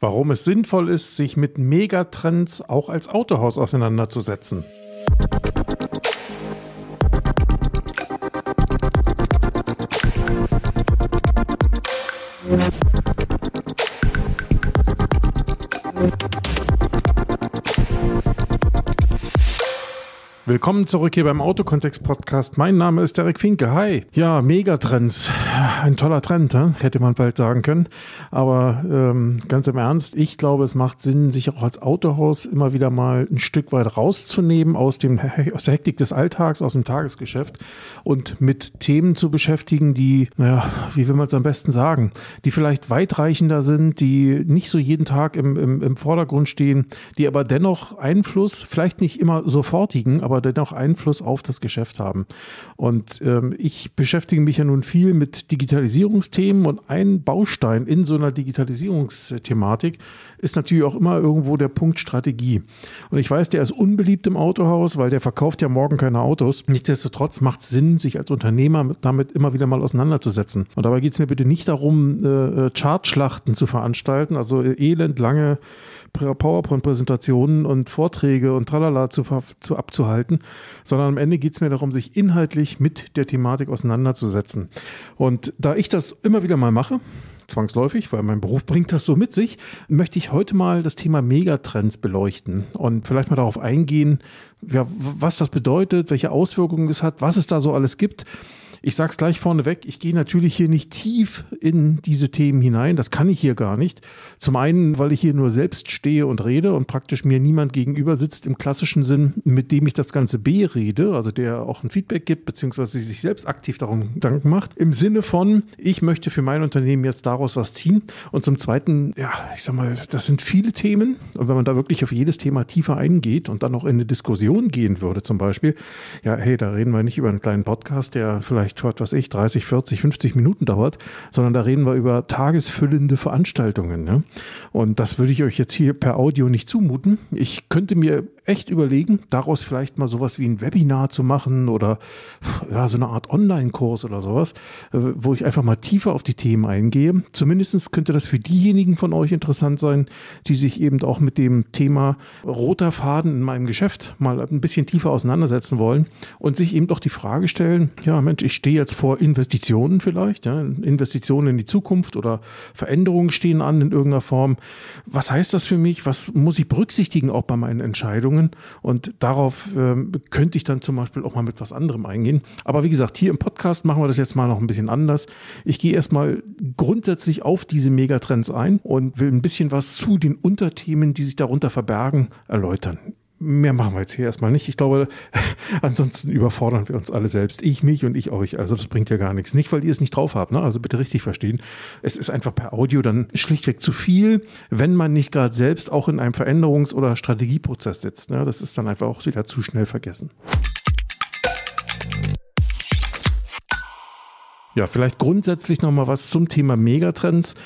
Warum es sinnvoll ist, sich mit Megatrends auch als Autohaus auseinanderzusetzen. Willkommen zurück hier beim Autokontext Podcast. Mein Name ist Derek Finke. Hi. Ja, Megatrends. Ein toller Trend, hätte man bald sagen können. Aber ähm, ganz im Ernst, ich glaube, es macht Sinn, sich auch als Autohaus immer wieder mal ein Stück weit rauszunehmen aus, dem, aus der Hektik des Alltags, aus dem Tagesgeschäft und mit Themen zu beschäftigen, die, naja, wie will man es am besten sagen, die vielleicht weitreichender sind, die nicht so jeden Tag im, im, im Vordergrund stehen, die aber dennoch Einfluss, vielleicht nicht immer sofortigen, aber aber dennoch Einfluss auf das Geschäft haben. Und ähm, ich beschäftige mich ja nun viel mit Digitalisierungsthemen und ein Baustein in so einer Digitalisierungsthematik ist natürlich auch immer irgendwo der Punkt Strategie. Und ich weiß, der ist unbeliebt im Autohaus, weil der verkauft ja morgen keine Autos. Nichtsdestotrotz macht es Sinn, sich als Unternehmer damit immer wieder mal auseinanderzusetzen. Und dabei geht es mir bitte nicht darum, äh, Chartschlachten zu veranstalten, also elendlange PowerPoint-Präsentationen und Vorträge und tralala zu, zu abzuhalten, sondern am Ende geht es mir darum, sich inhaltlich mit der Thematik auseinanderzusetzen. Und da ich das immer wieder mal mache, zwangsläufig, weil mein Beruf bringt das so mit sich, möchte ich heute mal das Thema Megatrends beleuchten und vielleicht mal darauf eingehen, ja, was das bedeutet, welche Auswirkungen es hat, was es da so alles gibt ich sage es gleich vorneweg, ich gehe natürlich hier nicht tief in diese Themen hinein. Das kann ich hier gar nicht. Zum einen, weil ich hier nur selbst stehe und rede und praktisch mir niemand gegenüber sitzt im klassischen Sinn, mit dem ich das Ganze berede, also der auch ein Feedback gibt, beziehungsweise sich selbst aktiv darum Gedanken macht. Im Sinne von, ich möchte für mein Unternehmen jetzt daraus was ziehen. Und zum zweiten, ja, ich sag mal, das sind viele Themen. Und wenn man da wirklich auf jedes Thema tiefer eingeht und dann noch in eine Diskussion gehen würde, zum Beispiel, ja, hey, da reden wir nicht über einen kleinen Podcast, der vielleicht vielleicht, was weiß ich, 30, 40, 50 Minuten dauert, sondern da reden wir über tagesfüllende Veranstaltungen. Ne? Und das würde ich euch jetzt hier per Audio nicht zumuten. Ich könnte mir echt überlegen, daraus vielleicht mal sowas wie ein Webinar zu machen oder ja, so eine Art Online-Kurs oder sowas, äh, wo ich einfach mal tiefer auf die Themen eingehe. Zumindest könnte das für diejenigen von euch interessant sein, die sich eben auch mit dem Thema roter Faden in meinem Geschäft mal ein bisschen tiefer auseinandersetzen wollen und sich eben doch die Frage stellen, ja Mensch, ich stehe jetzt vor Investitionen vielleicht, ja, Investitionen in die Zukunft oder Veränderungen stehen an in irgendeiner Form. Was heißt das für mich? Was muss ich berücksichtigen auch bei meinen Entscheidungen? Und darauf äh, könnte ich dann zum Beispiel auch mal mit was anderem eingehen. Aber wie gesagt, hier im Podcast machen wir das jetzt mal noch ein bisschen anders. Ich gehe erstmal grundsätzlich auf diese Megatrends ein und will ein bisschen was zu den Unterthemen, die sich darunter verbergen, erläutern mehr machen wir jetzt hier erstmal nicht. Ich glaube, ansonsten überfordern wir uns alle selbst. Ich mich und ich euch. Also das bringt ja gar nichts. Nicht, weil ihr es nicht drauf habt. Ne? Also bitte richtig verstehen. Es ist einfach per Audio dann schlichtweg zu viel, wenn man nicht gerade selbst auch in einem Veränderungs- oder Strategieprozess sitzt. Ne? Das ist dann einfach auch wieder zu schnell vergessen. Ja, vielleicht grundsätzlich nochmal was zum Thema Megatrends.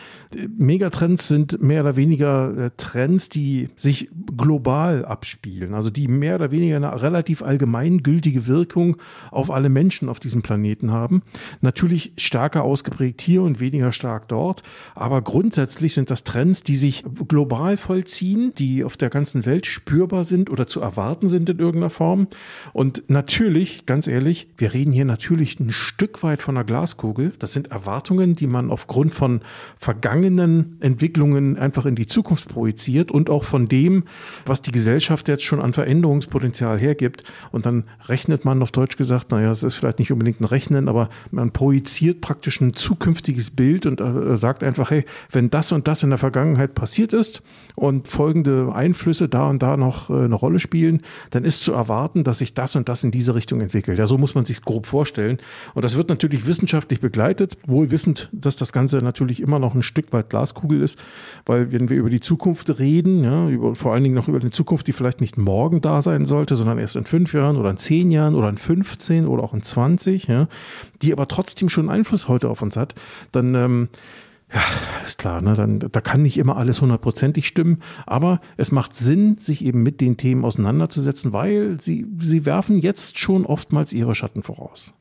Megatrends sind mehr oder weniger äh, Trends, die sich global abspielen, also die mehr oder weniger eine relativ allgemeingültige Wirkung auf alle Menschen auf diesem Planeten haben. Natürlich stärker ausgeprägt hier und weniger stark dort, aber grundsätzlich sind das Trends, die sich global vollziehen, die auf der ganzen Welt spürbar sind oder zu erwarten sind in irgendeiner Form. Und natürlich, ganz ehrlich, wir reden hier natürlich ein Stück weit von einer Glaskugel. Das sind Erwartungen, die man aufgrund von vergangenen Entwicklungen einfach in die Zukunft projiziert und auch von dem, was die Gesellschaft jetzt schon an Veränderungspotenzial hergibt. Und dann rechnet man auf Deutsch gesagt, naja, es ist vielleicht nicht unbedingt ein Rechnen, aber man projiziert praktisch ein zukünftiges Bild und äh, sagt einfach, hey, wenn das und das in der Vergangenheit passiert ist und folgende Einflüsse da und da noch äh, eine Rolle spielen, dann ist zu erwarten, dass sich das und das in diese Richtung entwickelt. Ja, so muss man sich grob vorstellen. Und das wird natürlich wissenschaftlich begleitet, wohl wissend, dass das Ganze natürlich immer noch ein Stück weit Glaskugel ist, weil wenn wir über die Zukunft reden, ja, über, vor allen Dingen noch über eine Zukunft, die vielleicht nicht morgen da sein sollte, sondern erst in fünf Jahren oder in zehn Jahren oder in 15 oder auch in 20, ja, die aber trotzdem schon Einfluss heute auf uns hat, dann ähm, ja, ist klar, ne? Dann, da kann nicht immer alles hundertprozentig stimmen, aber es macht Sinn, sich eben mit den Themen auseinanderzusetzen, weil sie, sie werfen jetzt schon oftmals ihre Schatten voraus.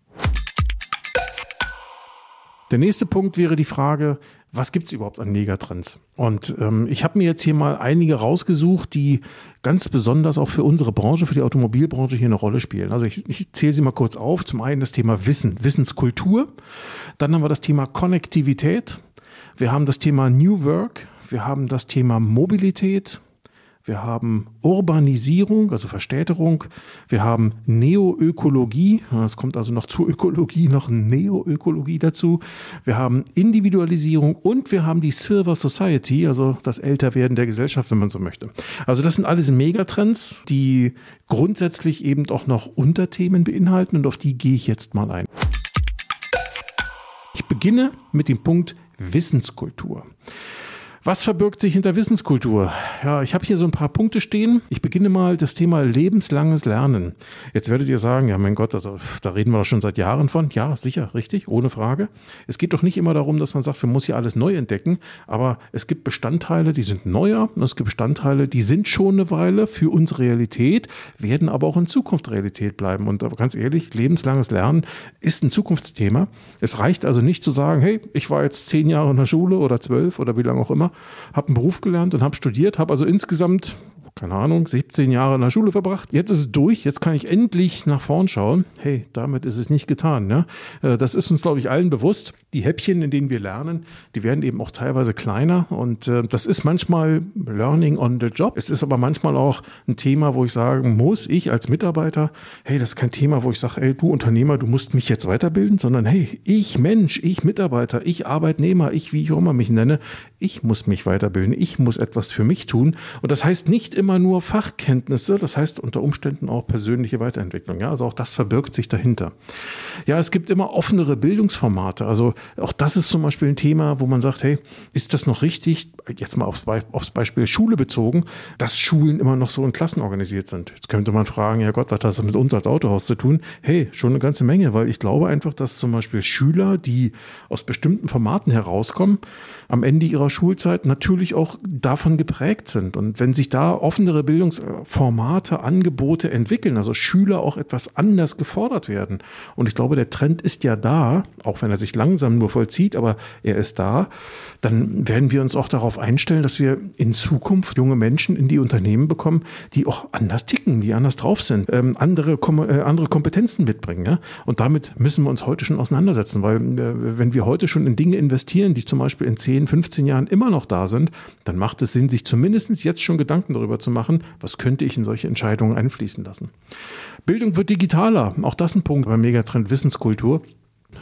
Der nächste Punkt wäre die Frage, was gibt es überhaupt an Megatrends? Und ähm, ich habe mir jetzt hier mal einige rausgesucht, die ganz besonders auch für unsere Branche, für die Automobilbranche hier eine Rolle spielen. Also ich, ich zähle sie mal kurz auf. Zum einen das Thema Wissen, Wissenskultur. Dann haben wir das Thema Konnektivität. Wir haben das Thema New Work. Wir haben das Thema Mobilität. Wir haben Urbanisierung, also Verstädterung. Wir haben Neoökologie. Es kommt also noch zur Ökologie noch Neoökologie dazu. Wir haben Individualisierung und wir haben die Silver Society, also das Älterwerden der Gesellschaft, wenn man so möchte. Also das sind alles Megatrends, die grundsätzlich eben auch noch Unterthemen beinhalten und auf die gehe ich jetzt mal ein. Ich beginne mit dem Punkt Wissenskultur. Was verbirgt sich hinter Wissenskultur? Ja, ich habe hier so ein paar Punkte stehen. Ich beginne mal das Thema lebenslanges Lernen. Jetzt werdet ihr sagen, ja mein Gott, also, da reden wir doch schon seit Jahren von. Ja, sicher, richtig, ohne Frage. Es geht doch nicht immer darum, dass man sagt, man muss hier alles neu entdecken, aber es gibt Bestandteile, die sind neuer und es gibt Bestandteile, die sind schon eine Weile für unsere Realität, werden aber auch in Zukunft Realität bleiben. Und ganz ehrlich, lebenslanges Lernen ist ein Zukunftsthema. Es reicht also nicht zu sagen, hey, ich war jetzt zehn Jahre in der Schule oder zwölf oder wie lange auch immer habe einen Beruf gelernt und habe studiert, habe also insgesamt keine Ahnung, 17 Jahre in der Schule verbracht. Jetzt ist es durch, jetzt kann ich endlich nach vorn schauen. Hey, damit ist es nicht getan. Ne? Das ist uns, glaube ich, allen bewusst. Die Häppchen, in denen wir lernen, die werden eben auch teilweise kleiner und äh, das ist manchmal Learning on the Job. Es ist aber manchmal auch ein Thema, wo ich sagen muss, ich als Mitarbeiter, hey, das ist kein Thema, wo ich sage, hey, du Unternehmer, du musst mich jetzt weiterbilden, sondern hey, ich Mensch, ich Mitarbeiter, ich Arbeitnehmer, ich, wie ich auch immer mich nenne, ich muss mich weiterbilden, ich muss etwas für mich tun. Und das heißt nicht immer nur Fachkenntnisse, das heißt unter Umständen auch persönliche Weiterentwicklung. Ja, also auch das verbirgt sich dahinter. Ja, es gibt immer offenere Bildungsformate. Also auch das ist zum Beispiel ein Thema, wo man sagt, hey, ist das noch richtig? Jetzt mal aufs, Be aufs Beispiel Schule bezogen, dass Schulen immer noch so in Klassen organisiert sind. Jetzt könnte man fragen, ja Gott, was hat das mit uns als Autohaus zu tun? Hey, schon eine ganze Menge, weil ich glaube einfach, dass zum Beispiel Schüler, die aus bestimmten Formaten herauskommen, am Ende ihrer Schulzeit natürlich auch davon geprägt sind. Und wenn sich da offenere Bildungsformate, Angebote entwickeln, also Schüler auch etwas anders gefordert werden. Und ich glaube, der Trend ist ja da, auch wenn er sich langsam nur vollzieht, aber er ist da, dann werden wir uns auch darauf einstellen, dass wir in Zukunft junge Menschen in die Unternehmen bekommen, die auch anders ticken, die anders drauf sind, ähm, andere, äh, andere Kompetenzen mitbringen. Ja? Und damit müssen wir uns heute schon auseinandersetzen, weil äh, wenn wir heute schon in Dinge investieren, die zum Beispiel in 10, 15 Jahren immer noch da sind, dann macht es Sinn, sich zumindest jetzt schon Gedanken darüber zu machen, was könnte ich in solche Entscheidungen einfließen lassen. Bildung wird digitaler, auch das ein Punkt beim Megatrend Wissenskultur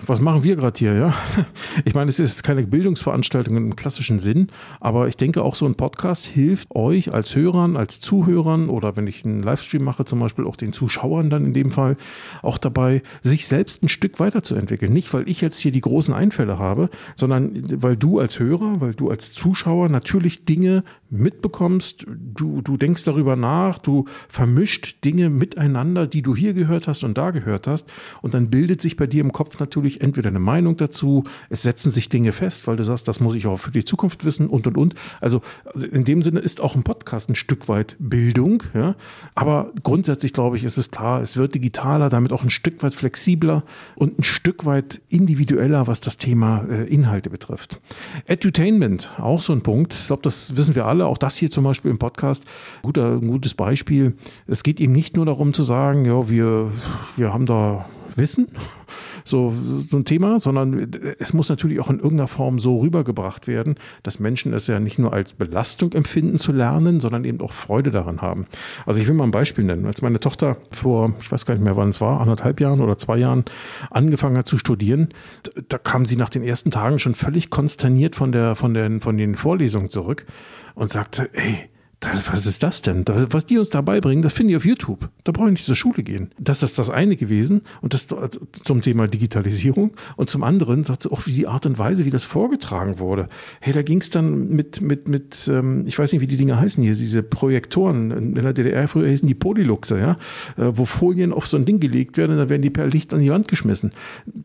was machen wir gerade hier, ja? Ich meine, es ist keine Bildungsveranstaltung im klassischen Sinn, aber ich denke auch so ein Podcast hilft euch als Hörern, als Zuhörern oder wenn ich einen Livestream mache, zum Beispiel auch den Zuschauern dann in dem Fall auch dabei, sich selbst ein Stück weiterzuentwickeln. Nicht, weil ich jetzt hier die großen Einfälle habe, sondern weil du als Hörer, weil du als Zuschauer natürlich Dinge mitbekommst, du, du denkst darüber nach, du vermischt Dinge miteinander, die du hier gehört hast und da gehört hast und dann bildet sich bei dir im Kopf natürlich entweder eine Meinung dazu, es setzen sich Dinge fest, weil du sagst, das muss ich auch für die Zukunft wissen und und und. Also, also in dem Sinne ist auch ein Podcast ein Stück weit Bildung, ja. Aber grundsätzlich glaube ich, ist es klar, es wird digitaler, damit auch ein Stück weit flexibler und ein Stück weit individueller, was das Thema äh, Inhalte betrifft. Edutainment, auch so ein Punkt. Ich glaube, das wissen wir alle. Auch das hier zum Beispiel im Podcast, guter, ein gutes Beispiel. Es geht eben nicht nur darum zu sagen, ja, wir, wir haben da Wissen so, so ein Thema, sondern es muss natürlich auch in irgendeiner Form so rübergebracht werden, dass Menschen es ja nicht nur als Belastung empfinden zu lernen, sondern eben auch Freude daran haben. Also ich will mal ein Beispiel nennen. Als meine Tochter vor, ich weiß gar nicht mehr wann es war, anderthalb Jahren oder zwei Jahren angefangen hat zu studieren, da kam sie nach den ersten Tagen schon völlig konsterniert von der, von den, von den Vorlesungen zurück und sagte, ey, das, was ist das denn? Das, was die uns dabei bringen, das finde ich auf YouTube. Da brauche ich nicht zur Schule gehen. Das ist das eine gewesen und das zum Thema Digitalisierung. Und zum anderen sagt sie auch, wie die Art und Weise, wie das vorgetragen wurde. Hey, da ging es dann mit, mit, mit, ähm, ich weiß nicht, wie die Dinge heißen hier, diese Projektoren. In der DDR früher hießen die Polyluxe, ja, äh, wo Folien auf so ein Ding gelegt werden und dann werden die per Licht an die Wand geschmissen.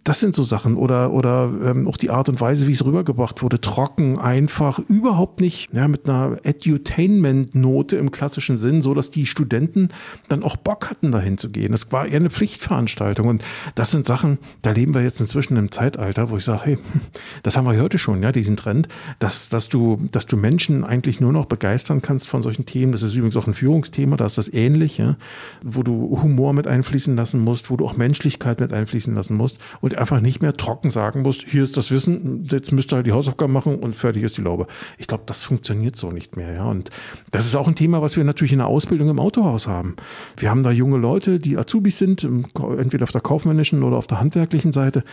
Das sind so Sachen. Oder, oder ähm, auch die Art und Weise, wie es rübergebracht wurde. Trocken, einfach, überhaupt nicht, ja, mit einer Edutainment Endnote im klassischen Sinn, so dass die Studenten dann auch Bock hatten, dahin zu gehen. Das war eher eine Pflichtveranstaltung. Und das sind Sachen, da leben wir jetzt inzwischen im Zeitalter, wo ich sage, hey, das haben wir heute schon, ja, diesen Trend, dass, dass du, dass du Menschen eigentlich nur noch begeistern kannst von solchen Themen. Das ist übrigens auch ein Führungsthema, da ist das ähnlich, ja, wo du Humor mit einfließen lassen musst, wo du auch Menschlichkeit mit einfließen lassen musst und einfach nicht mehr trocken sagen musst, hier ist das Wissen, jetzt müsst ihr halt die Hausaufgaben machen und fertig ist die Laube. Ich glaube, das funktioniert so nicht mehr, ja. Und das ist auch ein Thema, was wir natürlich in der Ausbildung im Autohaus haben. Wir haben da junge Leute, die Azubis sind, entweder auf der kaufmännischen oder auf der handwerklichen Seite.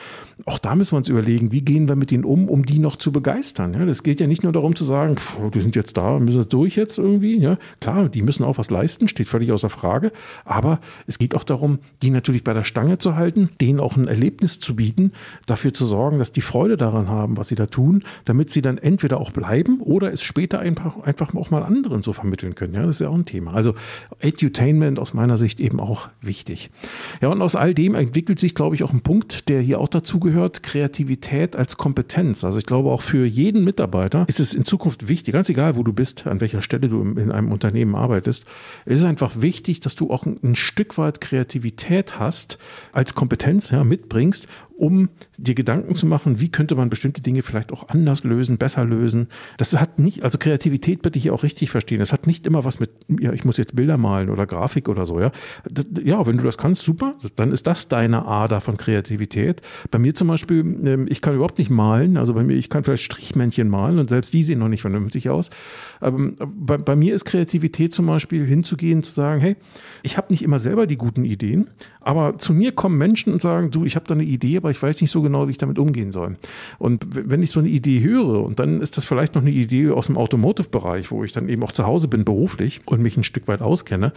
Auch da müssen wir uns überlegen, wie gehen wir mit ihnen um, um die noch zu begeistern. Ja, das geht ja nicht nur darum zu sagen, pff, die sind jetzt da, müssen das durch jetzt irgendwie. Ja, klar, die müssen auch was leisten, steht völlig außer Frage. Aber es geht auch darum, die natürlich bei der Stange zu halten, denen auch ein Erlebnis zu bieten, dafür zu sorgen, dass die Freude daran haben, was sie da tun, damit sie dann entweder auch bleiben oder es später einfach, einfach auch mal anderen so vermitteln können. Ja, das ist ja auch ein Thema. Also Edutainment aus meiner Sicht eben auch wichtig. Ja, und aus all dem entwickelt sich, glaube ich, auch ein Punkt, der hier auch dazu gehört, Kreativität als Kompetenz. Also ich glaube auch für jeden Mitarbeiter ist es in Zukunft wichtig, ganz egal, wo du bist, an welcher Stelle du in einem Unternehmen arbeitest, ist es einfach wichtig, dass du auch ein Stück weit Kreativität hast, als Kompetenz ja, mitbringst, um dir Gedanken zu machen, wie könnte man bestimmte Dinge vielleicht auch anders lösen, besser lösen. Das hat nicht, also Kreativität bitte ich auch richtig verstehen. Das hat nicht immer was mit, ja, ich muss jetzt Bilder malen oder Grafik oder so, ja. Das, ja, wenn du das kannst, super, dann ist das deine Ader von Kreativität. Bei mir zum Beispiel, ähm, ich kann überhaupt nicht malen, also bei mir, ich kann vielleicht Strichmännchen malen und selbst die sehen noch nicht vernünftig aus. Aber bei, bei mir ist Kreativität zum Beispiel hinzugehen, zu sagen, hey, ich habe nicht immer selber die guten Ideen, aber zu mir kommen Menschen und sagen, du, ich habe da eine Idee, aber ich weiß nicht so genau, wie ich damit umgehen soll. Und wenn ich so eine Idee höre, und dann ist das vielleicht noch eine Idee aus dem Automotive-Bereich, wo ich dann eben auch zu Hause bin beruflich und mich ein Stück weit auskenne,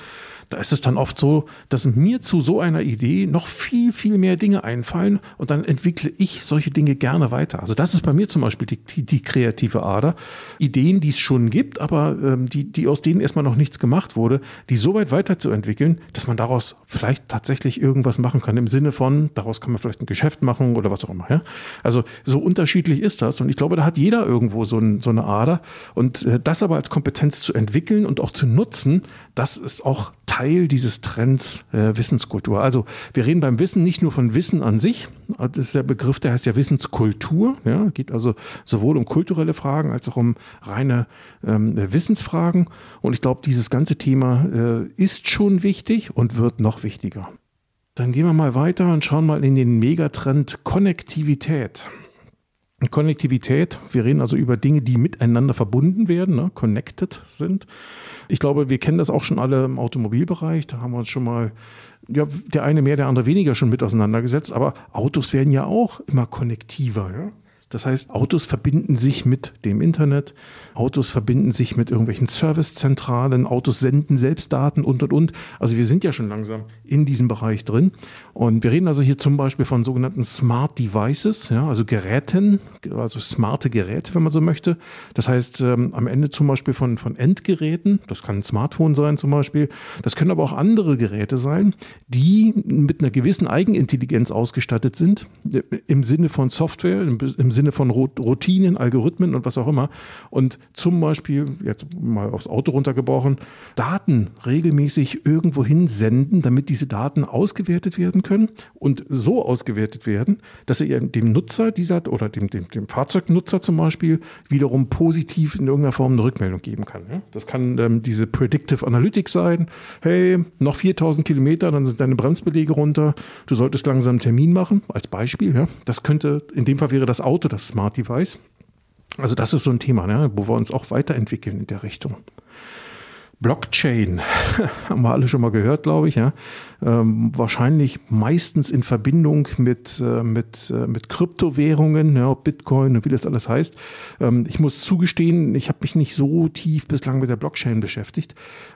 da ist es dann oft so, dass mir zu so einer Idee noch viel, viel mehr Dinge einfallen und dann entwickle ich solche Dinge gerne weiter. Also das ist bei mir zum Beispiel die, die, die kreative Ader. Ideen, die es schon gibt, aber ähm, die, die aus denen erstmal noch nichts gemacht wurde, die so weit weiterzuentwickeln, dass man daraus vielleicht tatsächlich irgendwas machen kann. Im Sinne von, daraus kann man vielleicht ein Geschäft machen oder was auch immer. Ja? Also so unterschiedlich ist das. Und ich glaube, da hat jeder irgendwo so, ein, so eine Ader. Und äh, das aber als Kompetenz zu entwickeln und auch zu nutzen, das ist auch Teil dieses Trends äh, Wissenskultur. Also wir reden beim Wissen nicht nur von Wissen an sich, das ist der Begriff, der heißt ja Wissenskultur, ja, geht also sowohl um kulturelle Fragen als auch um reine ähm, Wissensfragen. Und ich glaube, dieses ganze Thema äh, ist schon wichtig und wird noch wichtiger. Dann gehen wir mal weiter und schauen mal in den Megatrend Konnektivität. Konnektivität, wir reden also über Dinge, die miteinander verbunden werden, ne, connected sind. Ich glaube, wir kennen das auch schon alle im Automobilbereich. Da haben wir uns schon mal, ja, der eine mehr, der andere weniger schon mit auseinandergesetzt. Aber Autos werden ja auch immer konnektiver. Ja? Das heißt, Autos verbinden sich mit dem Internet, Autos verbinden sich mit irgendwelchen Servicezentralen, Autos senden selbst Daten und und und. Also wir sind ja schon langsam in diesem Bereich drin. Und wir reden also hier zum Beispiel von sogenannten Smart Devices, ja, also Geräten, also smarte Geräte, wenn man so möchte. Das heißt, ähm, am Ende zum Beispiel von, von Endgeräten, das kann ein Smartphone sein zum Beispiel, das können aber auch andere Geräte sein, die mit einer gewissen Eigenintelligenz ausgestattet sind, im Sinne von Software, im, im Sinne von Routinen, Algorithmen und was auch immer. Und zum Beispiel, jetzt mal aufs Auto runtergebrochen, Daten regelmäßig irgendwo hinsenden, damit diese Daten ausgewertet werden können und so ausgewertet werden, dass sie dem Nutzer dieser oder dem, dem, dem Fahrzeugnutzer zum Beispiel wiederum positiv in irgendeiner Form eine Rückmeldung geben kann. Das kann ähm, diese Predictive Analytics sein. Hey, noch 4000 Kilometer, dann sind deine Bremsbelege runter. Du solltest langsam einen Termin machen, als Beispiel. Ja. Das könnte, in dem Fall wäre das Auto Auto, das Smart Device. Also das ist so ein Thema, ne, wo wir uns auch weiterentwickeln in der Richtung. Blockchain, haben wir alle schon mal gehört, glaube ich, ja. Ähm, wahrscheinlich meistens in Verbindung mit, äh, mit, äh, mit Kryptowährungen, ja, Bitcoin und wie das alles heißt. Ähm, ich muss zugestehen, ich habe mich nicht so tief bislang mit der Blockchain beschäftigt,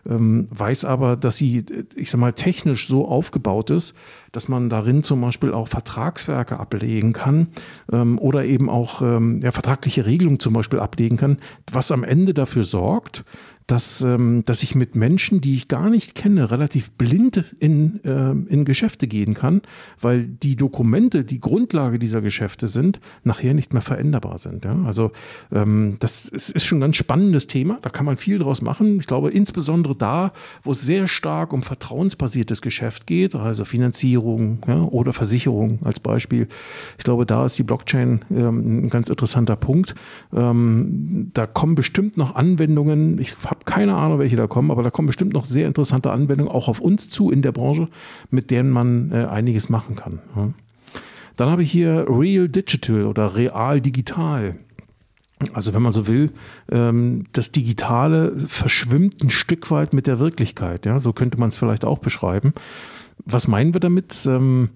ähm, weiß aber, dass sie, ich sag mal, technisch so aufgebaut ist, dass man darin zum Beispiel auch Vertragswerke ablegen kann ähm, oder eben auch ähm, ja, vertragliche Regelungen zum Beispiel ablegen kann, was am Ende dafür sorgt, dass, ähm, dass ich mit Menschen, die ich gar nicht kenne, relativ blind in, äh, in Geschäfte gehen kann, weil die Dokumente, die Grundlage dieser Geschäfte sind, nachher nicht mehr veränderbar sind. Ja? Also ähm, das ist, ist schon ein ganz spannendes Thema, da kann man viel draus machen. Ich glaube, insbesondere da, wo es sehr stark um vertrauensbasiertes Geschäft geht, also Finanzierung ja, oder Versicherung als Beispiel. Ich glaube, da ist die Blockchain ähm, ein ganz interessanter Punkt. Ähm, da kommen bestimmt noch Anwendungen, ich habe keine Ahnung, welche da kommen, aber da kommen bestimmt noch sehr interessante Anwendungen auch auf uns zu in der Branche, mit denen man äh, einiges machen kann. Ja. Dann habe ich hier Real Digital oder Real Digital. Also wenn man so will, ähm, das Digitale verschwimmt ein Stück weit mit der Wirklichkeit. Ja, so könnte man es vielleicht auch beschreiben. Was meinen wir damit? Ähm,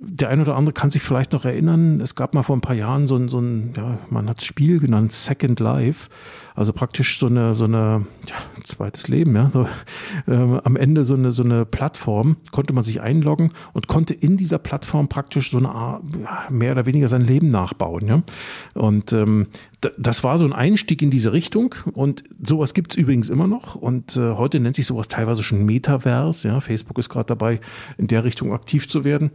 der eine oder andere kann sich vielleicht noch erinnern, es gab mal vor ein paar Jahren so ein, so ein ja, man hat es Spiel genannt, Second Life. Also praktisch so eine, so eine, ja, zweites Leben, ja. So, äh, am Ende so eine, so eine Plattform, konnte man sich einloggen und konnte in dieser Plattform praktisch so eine Art, mehr oder weniger sein Leben nachbauen, ja. Und ähm, das war so ein Einstieg in diese Richtung und sowas gibt es übrigens immer noch und äh, heute nennt sich sowas teilweise schon Metaverse. Ja, Facebook ist gerade dabei, in der Richtung aktiv zu werden.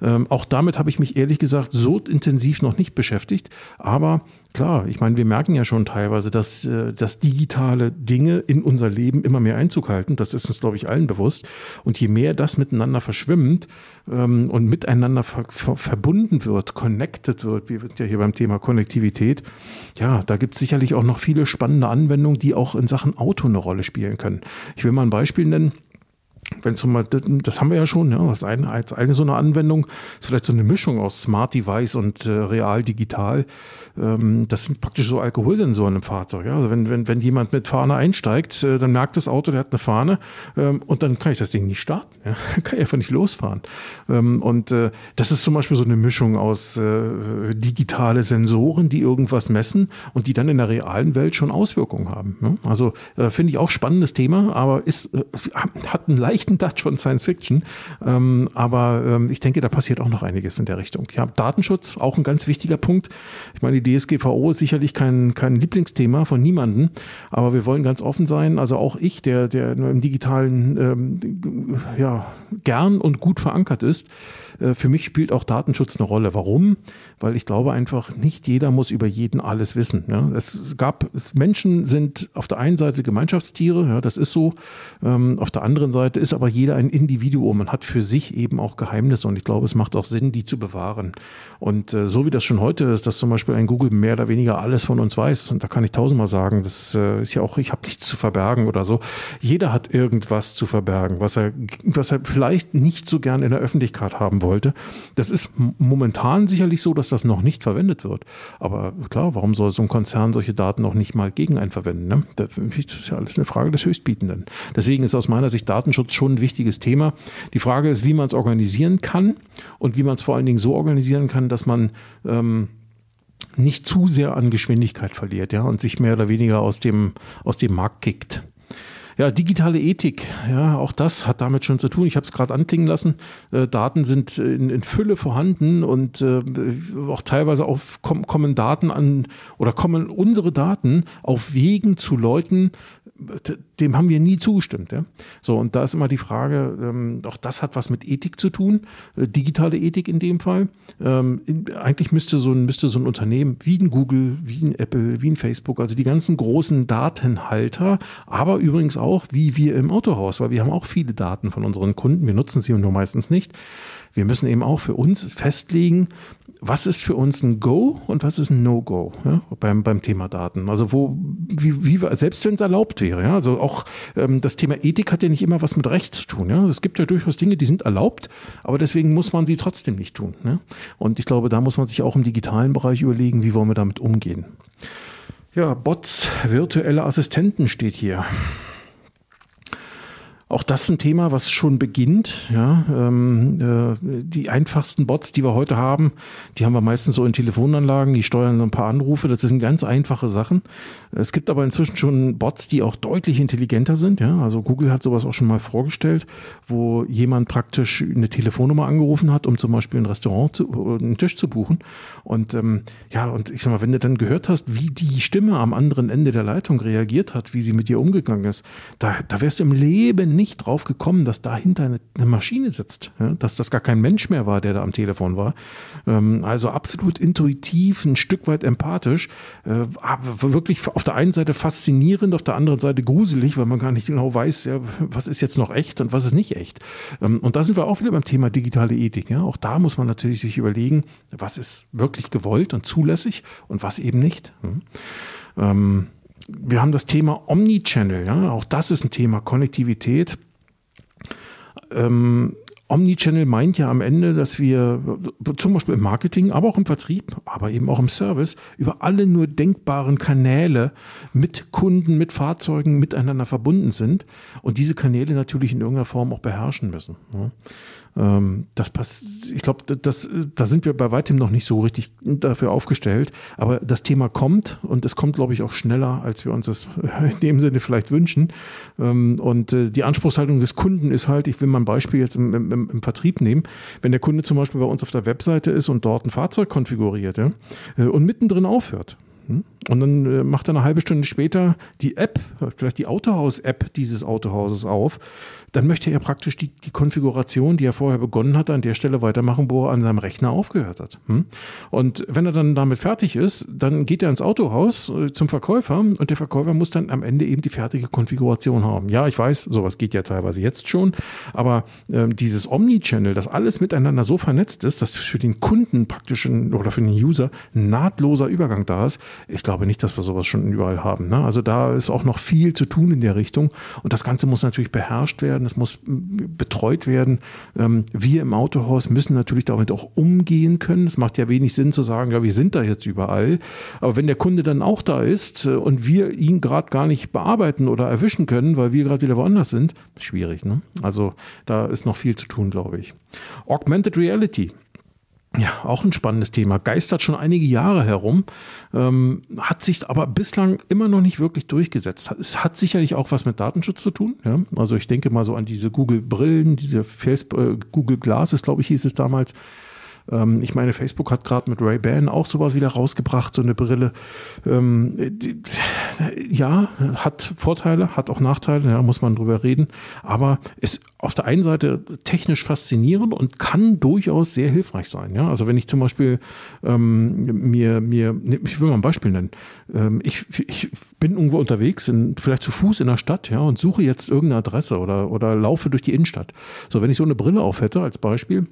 Ähm, auch damit habe ich mich ehrlich gesagt so intensiv noch nicht beschäftigt, aber Klar, ich meine, wir merken ja schon teilweise, dass, äh, dass digitale Dinge in unser Leben immer mehr Einzug halten. Das ist uns, glaube ich, allen bewusst. Und je mehr das miteinander verschwimmt ähm, und miteinander ver ver verbunden wird, connected wird, wie wird ja hier beim Thema Konnektivität, ja, da gibt es sicherlich auch noch viele spannende Anwendungen, die auch in Sachen Auto eine Rolle spielen können. Ich will mal ein Beispiel nennen wenn zum Beispiel, das haben wir ja schon, ja, das eine, als eine so eine Anwendung ist vielleicht so eine Mischung aus Smart Device und äh, real digital ähm, das sind praktisch so Alkoholsensoren im Fahrzeug. Ja? Also wenn, wenn, wenn jemand mit Fahne einsteigt, äh, dann merkt das Auto, der hat eine Fahne ähm, und dann kann ich das Ding nicht starten. Ja? kann ich einfach nicht losfahren. Ähm, und äh, das ist zum Beispiel so eine Mischung aus äh, digitale Sensoren, die irgendwas messen und die dann in der realen Welt schon Auswirkungen haben. Ne? Also äh, finde ich auch spannendes Thema, aber ist, äh, hat einen leichten Touch von Science Fiction. Ähm, aber ähm, ich denke, da passiert auch noch einiges in der Richtung. Ja, Datenschutz, auch ein ganz wichtiger Punkt. Ich meine, die DSGVO ist sicherlich kein, kein Lieblingsthema von niemandem, aber wir wollen ganz offen sein. Also auch ich, der, der im digitalen ähm, ja, gern und gut verankert ist, für mich spielt auch Datenschutz eine Rolle. Warum? Weil ich glaube einfach, nicht jeder muss über jeden alles wissen. Ja. Es gab, Menschen sind auf der einen Seite Gemeinschaftstiere, ja, das ist so. Ähm, auf der anderen Seite ist aber jeder ein Individuum und hat für sich eben auch Geheimnisse. Und ich glaube, es macht auch Sinn, die zu bewahren. Und äh, so wie das schon heute ist, dass zum Beispiel ein Google mehr oder weniger alles von uns weiß, und da kann ich tausendmal sagen, das äh, ist ja auch, ich habe nichts zu verbergen oder so. Jeder hat irgendwas zu verbergen, was er, was er vielleicht nicht so gern in der Öffentlichkeit haben wollte. Das ist momentan sicherlich so, dass das noch nicht verwendet wird. Aber klar, warum soll so ein Konzern solche Daten auch nicht mal gegen einen verwenden? Ne? Das ist ja alles eine Frage des Höchstbietenden. Deswegen ist aus meiner Sicht Datenschutz schon ein wichtiges Thema. Die Frage ist, wie man es organisieren kann und wie man es vor allen Dingen so organisieren kann, dass man ähm, nicht zu sehr an Geschwindigkeit verliert, ja, und sich mehr oder weniger aus dem, aus dem Markt kickt. Ja, digitale Ethik, ja, auch das hat damit schon zu tun. Ich habe es gerade anklingen lassen. Äh, Daten sind in, in, Fülle vorhanden und äh, auch teilweise auf, kommen, kommen Daten an oder kommen unsere Daten auf Wegen zu Leuten, dem haben wir nie zugestimmt. Ja? So, und da ist immer die Frage, ähm, auch das hat was mit Ethik zu tun, äh, digitale Ethik in dem Fall. Ähm, in, eigentlich müsste so, ein, müsste so ein Unternehmen wie ein Google, wie ein Apple, wie ein Facebook, also die ganzen großen Datenhalter, aber übrigens auch wie wir im Autohaus, weil wir haben auch viele Daten von unseren Kunden, wir nutzen sie nur meistens nicht. Wir müssen eben auch für uns festlegen, was ist für uns ein Go und was ist ein No-Go ja, beim, beim Thema Daten? Also wo, wie, wie selbst wenn es erlaubt wäre, ja, also auch ähm, das Thema Ethik hat ja nicht immer was mit Recht zu tun. Ja. Es gibt ja durchaus Dinge, die sind erlaubt, aber deswegen muss man sie trotzdem nicht tun. Ja. Und ich glaube, da muss man sich auch im digitalen Bereich überlegen, wie wollen wir damit umgehen. Ja, Bots, virtuelle Assistenten steht hier. Auch das ist ein Thema, was schon beginnt. Ja, ähm, äh, die einfachsten Bots, die wir heute haben, die haben wir meistens so in Telefonanlagen, die steuern so ein paar Anrufe. Das sind ganz einfache Sachen. Es gibt aber inzwischen schon Bots, die auch deutlich intelligenter sind. Ja, also Google hat sowas auch schon mal vorgestellt, wo jemand praktisch eine Telefonnummer angerufen hat, um zum Beispiel ein Restaurant, zu, einen Tisch zu buchen. Und ähm, ja, und ich sag mal, wenn du dann gehört hast, wie die Stimme am anderen Ende der Leitung reagiert hat, wie sie mit dir umgegangen ist, da, da wärst du im Leben nicht drauf gekommen, dass dahinter eine, eine Maschine sitzt, ja? dass das gar kein Mensch mehr war, der da am Telefon war. Ähm, also absolut intuitiv, ein Stück weit empathisch, äh, aber wirklich auf der einen Seite faszinierend, auf der anderen Seite gruselig, weil man gar nicht genau weiß, ja, was ist jetzt noch echt und was ist nicht echt. Ähm, und da sind wir auch wieder beim Thema digitale Ethik. Ja? Auch da muss man natürlich sich überlegen, was ist wirklich gewollt und zulässig und was eben nicht. Hm? Ähm, wir haben das Thema Omnichannel, ja, auch das ist ein Thema Konnektivität. Ähm, Omnichannel meint ja am Ende, dass wir zum Beispiel im Marketing, aber auch im Vertrieb, aber eben auch im Service über alle nur denkbaren Kanäle mit Kunden, mit Fahrzeugen miteinander verbunden sind und diese Kanäle natürlich in irgendeiner Form auch beherrschen müssen. Ähm, das passt, ich glaube, das, da sind wir bei weitem noch nicht so richtig dafür aufgestellt. Aber das Thema kommt und es kommt, glaube ich, auch schneller, als wir uns das in dem Sinne vielleicht wünschen. Ähm, und äh, die Anspruchshaltung des Kunden ist halt, ich will mal ein Beispiel jetzt im, im, im Vertrieb nehmen. Wenn der Kunde zum Beispiel bei uns auf der Webseite ist und dort ein Fahrzeug konfiguriert ja, äh, und mittendrin aufhört, hm? Und dann äh, macht er eine halbe Stunde später die App, vielleicht die Autohaus-App dieses Autohauses auf. Dann möchte er praktisch die, die Konfiguration, die er vorher begonnen hatte, an der Stelle weitermachen, wo er an seinem Rechner aufgehört hat. Hm? Und wenn er dann damit fertig ist, dann geht er ins Autohaus äh, zum Verkäufer und der Verkäufer muss dann am Ende eben die fertige Konfiguration haben. Ja, ich weiß, sowas geht ja teilweise jetzt schon, aber äh, dieses Omnichannel, das alles miteinander so vernetzt ist, dass für den Kunden praktisch ein, oder für den User ein nahtloser Übergang da ist, ich glaube nicht, dass wir sowas schon überall haben. Ne? Also da ist auch noch viel zu tun in der Richtung. Und das Ganze muss natürlich beherrscht werden, es muss betreut werden. Ähm, wir im Autohaus müssen natürlich damit auch umgehen können. Es macht ja wenig Sinn zu sagen, ja, wir sind da jetzt überall. Aber wenn der Kunde dann auch da ist äh, und wir ihn gerade gar nicht bearbeiten oder erwischen können, weil wir gerade wieder woanders sind, schwierig. Ne? Also da ist noch viel zu tun, glaube ich. Augmented Reality. Ja, auch ein spannendes Thema. Geistert schon einige Jahre herum, ähm, hat sich aber bislang immer noch nicht wirklich durchgesetzt. Es hat sicherlich auch was mit Datenschutz zu tun. Ja? Also ich denke mal so an diese Google-Brillen, diese Facebook, äh, Google Glasses, glaube ich, hieß es damals. Ähm, ich meine, Facebook hat gerade mit Ray-Ban auch sowas wieder rausgebracht, so eine Brille. Ähm, die, ja, hat Vorteile, hat auch Nachteile, ja, muss man drüber reden. Aber ist auf der einen Seite technisch faszinierend und kann durchaus sehr hilfreich sein. Ja? Also wenn ich zum Beispiel ähm, mir, mir, ich will mal ein Beispiel nennen. Ähm, ich, ich bin irgendwo unterwegs, in, vielleicht zu Fuß in der Stadt, ja, und suche jetzt irgendeine Adresse oder, oder laufe durch die Innenstadt. So, wenn ich so eine Brille auf hätte als Beispiel,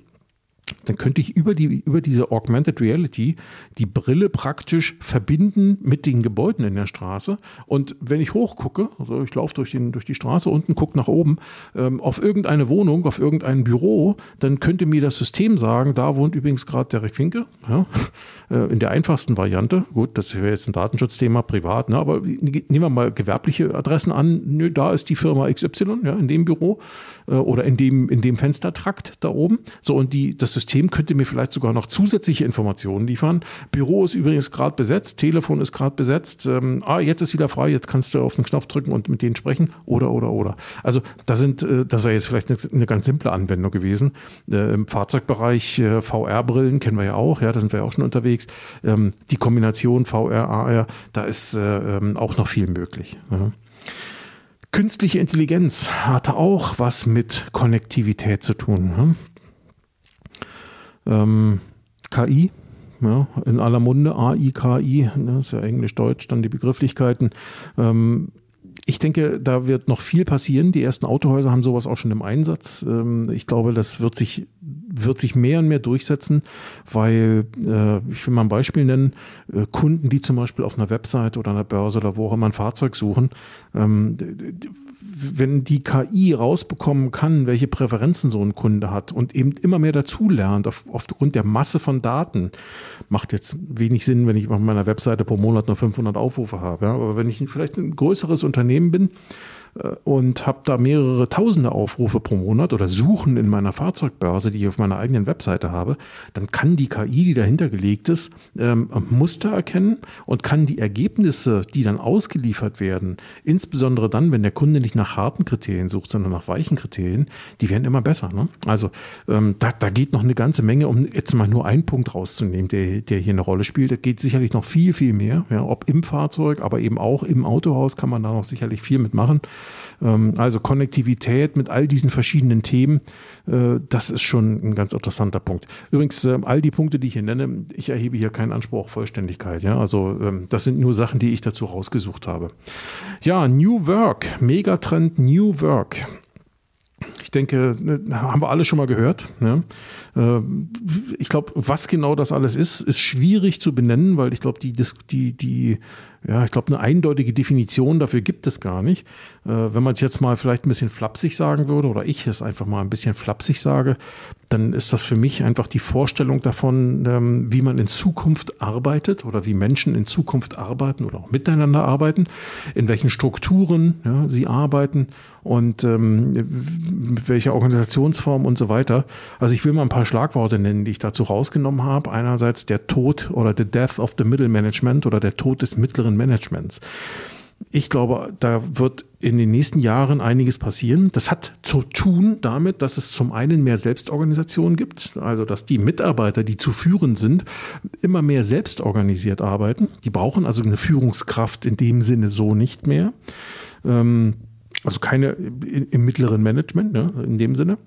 dann könnte ich über, die, über diese Augmented Reality die Brille praktisch verbinden mit den Gebäuden in der Straße. Und wenn ich hochgucke, also ich laufe durch, durch die Straße unten, gucke nach oben, ähm, auf irgendeine Wohnung, auf irgendein Büro, dann könnte mir das System sagen, da wohnt übrigens gerade der Finke, ja, äh, in der einfachsten Variante. Gut, das wäre jetzt ein Datenschutzthema, privat, ne, aber nehmen wir mal gewerbliche Adressen an. Nö, da ist die Firma XY, ja, in dem Büro äh, oder in dem, in dem Fenstertrakt da oben. So, und die, das System könnte mir vielleicht sogar noch zusätzliche Informationen liefern. Büro ist übrigens gerade besetzt, Telefon ist gerade besetzt. Ähm, ah, jetzt ist wieder frei, jetzt kannst du auf den Knopf drücken und mit denen sprechen oder oder oder. Also da sind, äh, das wäre jetzt vielleicht eine, eine, ganz simple Anwendung gewesen. Äh, Im Fahrzeugbereich äh, VR-Brillen kennen wir ja auch, ja, da sind wir ja auch schon unterwegs. Ähm, die Kombination VR, AR, da ist äh, ähm, auch noch viel möglich. Ja. Künstliche Intelligenz hatte auch was mit Konnektivität zu tun. Ne? Ähm, KI, ja, in aller Munde, AI, KI, ne, das ist ja Englisch-Deutsch, dann die Begrifflichkeiten. Ähm, ich denke, da wird noch viel passieren. Die ersten Autohäuser haben sowas auch schon im Einsatz. Ähm, ich glaube, das wird sich, wird sich mehr und mehr durchsetzen, weil, äh, ich will mal ein Beispiel nennen, äh, Kunden, die zum Beispiel auf einer Website oder einer Börse oder wo auch immer ein Fahrzeug suchen, ähm, wenn die KI rausbekommen kann, welche Präferenzen so ein Kunde hat und eben immer mehr dazulernt auf, aufgrund der Masse von Daten, macht jetzt wenig Sinn, wenn ich auf meiner Webseite pro Monat nur 500 Aufrufe habe. Ja? Aber wenn ich vielleicht ein größeres Unternehmen bin, und habe da mehrere tausende Aufrufe pro Monat oder Suchen in meiner Fahrzeugbörse, die ich auf meiner eigenen Webseite habe, dann kann die KI, die dahinter gelegt ist, ähm, Muster erkennen und kann die Ergebnisse, die dann ausgeliefert werden, insbesondere dann, wenn der Kunde nicht nach harten Kriterien sucht, sondern nach weichen Kriterien, die werden immer besser. Ne? Also ähm, da, da geht noch eine ganze Menge, um jetzt mal nur einen Punkt rauszunehmen, der, der hier eine Rolle spielt. Da geht sicherlich noch viel, viel mehr, ja, ob im Fahrzeug, aber eben auch im Autohaus kann man da noch sicherlich viel mitmachen. Ähm, also Konnektivität mit all diesen verschiedenen Themen, äh, das ist schon ein ganz interessanter Punkt. Übrigens, äh, all die Punkte, die ich hier nenne, ich erhebe hier keinen Anspruch auf Vollständigkeit. Ja? Also ähm, das sind nur Sachen, die ich dazu rausgesucht habe. Ja, New Work, Megatrend New Work. Ich denke, ne, haben wir alle schon mal gehört. Ne? Ich glaube, was genau das alles ist, ist schwierig zu benennen, weil ich glaube, die, die, die ja, ich glaube, eine eindeutige Definition dafür gibt es gar nicht. Äh, wenn man es jetzt mal vielleicht ein bisschen flapsig sagen würde, oder ich es einfach mal ein bisschen flapsig sage, dann ist das für mich einfach die Vorstellung davon, ähm, wie man in Zukunft arbeitet oder wie Menschen in Zukunft arbeiten oder auch miteinander arbeiten, in welchen Strukturen ja, sie arbeiten und ähm, mit welcher Organisationsform und so weiter. Also ich will mal ein paar Schlagworte nennen, die ich dazu rausgenommen habe. Einerseits der Tod oder the death of the middle management oder der Tod des mittleren Managements. Ich glaube, da wird in den nächsten Jahren einiges passieren. Das hat zu tun damit, dass es zum einen mehr Selbstorganisation gibt, also dass die Mitarbeiter, die zu führen sind, immer mehr selbstorganisiert arbeiten. Die brauchen also eine Führungskraft in dem Sinne so nicht mehr. Ähm, also keine im mittleren Management, ne, in dem Sinne.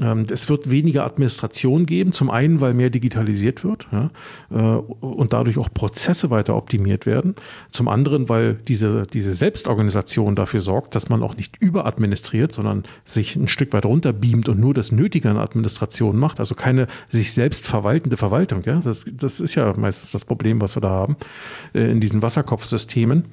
Ähm, es wird weniger Administration geben, zum einen, weil mehr digitalisiert wird ja, äh, und dadurch auch Prozesse weiter optimiert werden. Zum anderen, weil diese, diese Selbstorganisation dafür sorgt, dass man auch nicht überadministriert, sondern sich ein Stück weit runterbeamt und nur das Nötige an Administration macht. Also keine sich selbst verwaltende Verwaltung. Ja. Das, das ist ja meistens das Problem, was wir da haben äh, in diesen Wasserkopfsystemen.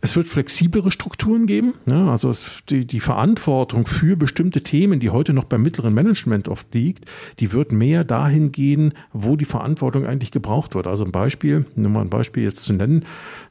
Es wird flexiblere Strukturen geben. Ja. Also es, die, die Verantwortung für bestimmte Themen, die heute noch beim mittleren mittleren Management oft liegt, die wird mehr dahin gehen, wo die Verantwortung eigentlich gebraucht wird. Also ein Beispiel, nur mal ein Beispiel jetzt zu nennen,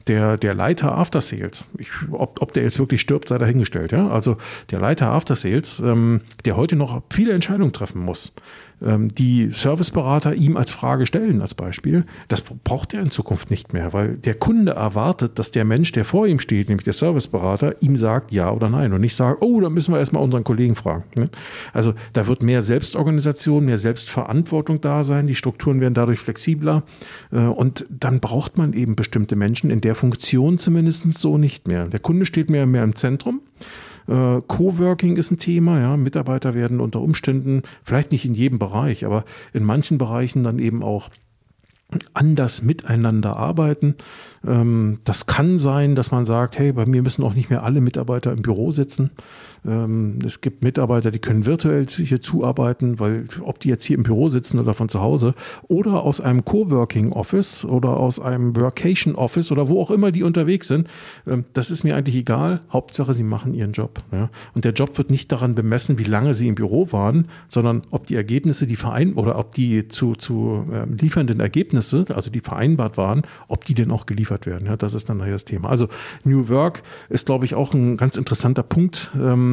der, der Leiter After Sales, ich, ob, ob der jetzt wirklich stirbt, sei dahingestellt. Ja? Also der Leiter After Sales, ähm, der heute noch viele Entscheidungen treffen muss die Serviceberater ihm als Frage stellen, als Beispiel, das braucht er in Zukunft nicht mehr, weil der Kunde erwartet, dass der Mensch, der vor ihm steht, nämlich der Serviceberater, ihm sagt ja oder nein und nicht sagt, oh, da müssen wir erstmal unseren Kollegen fragen. Ne? Also da wird mehr Selbstorganisation, mehr Selbstverantwortung da sein, die Strukturen werden dadurch flexibler äh, und dann braucht man eben bestimmte Menschen in der Funktion zumindest so nicht mehr. Der Kunde steht mehr und mehr im Zentrum. Äh, Coworking ist ein Thema, ja. Mitarbeiter werden unter Umständen, vielleicht nicht in jedem Bereich, aber in manchen Bereichen dann eben auch anders miteinander arbeiten. Ähm, das kann sein, dass man sagt, hey, bei mir müssen auch nicht mehr alle Mitarbeiter im Büro sitzen. Ähm, es gibt Mitarbeiter, die können virtuell hier zuarbeiten, weil ob die jetzt hier im Büro sitzen oder von zu Hause oder aus einem Coworking Office oder aus einem Workation Office oder wo auch immer die unterwegs sind, ähm, das ist mir eigentlich egal. Hauptsache, sie machen ihren Job. Und der Job wird nicht daran bemessen, wie lange sie im Büro waren, sondern ob die Ergebnisse, die verein oder ob die zu, zu liefernden Ergebnisse, also die vereinbart waren, ob die denn auch geliefert werden. Das ist dann das Thema. Also New Work ist, glaube ich, auch ein ganz interessanter Punkt, ähm,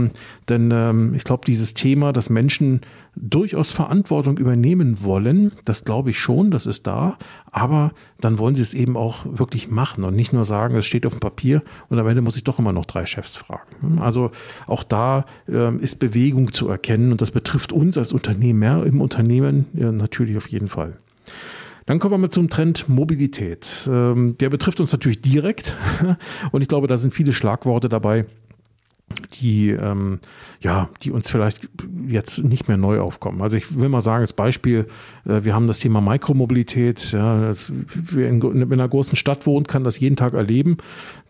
denn ähm, ich glaube, dieses Thema, dass Menschen durchaus Verantwortung übernehmen wollen, das glaube ich schon, das ist da, aber dann wollen sie es eben auch wirklich machen und nicht nur sagen, es steht auf dem Papier und am Ende muss ich doch immer noch drei Chefs fragen. Also auch da ähm, ist Bewegung zu erkennen und das betrifft uns als Unternehmer im Unternehmen ja, natürlich auf jeden Fall. Dann kommen wir mal zum Trend Mobilität. Ähm, der betrifft uns natürlich direkt und ich glaube, da sind viele Schlagworte dabei, die, ähm, ja, die uns vielleicht jetzt nicht mehr neu aufkommen. Also ich will mal sagen, als Beispiel, äh, wir haben das Thema Mikromobilität. Ja, das, wer in, in, einer großen Stadt wohnt, kann das jeden Tag erleben.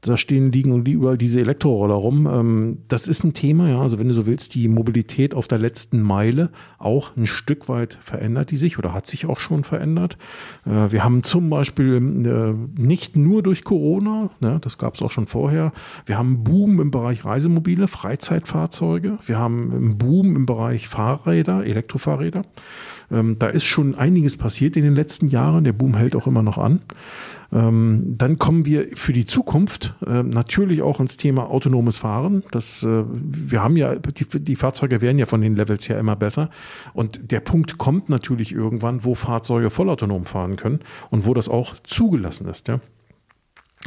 Da stehen, liegen überall diese Elektroroller rum. Ähm, das ist ein Thema, ja. Also wenn du so willst, die Mobilität auf der letzten Meile auch ein Stück weit verändert die sich oder hat sich auch schon verändert. Äh, wir haben zum Beispiel äh, nicht nur durch Corona, ne, das gab es auch schon vorher, wir haben einen Boom im Bereich Reisemobile, Freizeitfahrzeuge. Wir haben einen Boom im Bereich Fahrräder, Elektrofahrräder. Ähm, da ist schon einiges passiert in den letzten Jahren. Der Boom hält auch immer noch an. Ähm, dann kommen wir für die Zukunft äh, natürlich auch ins Thema autonomes Fahren. Das, äh, wir haben ja, die, die Fahrzeuge werden ja von den Levels her immer besser. Und der Punkt kommt natürlich irgendwann, wo Fahrzeuge vollautonom fahren können und wo das auch zugelassen ist. Ja.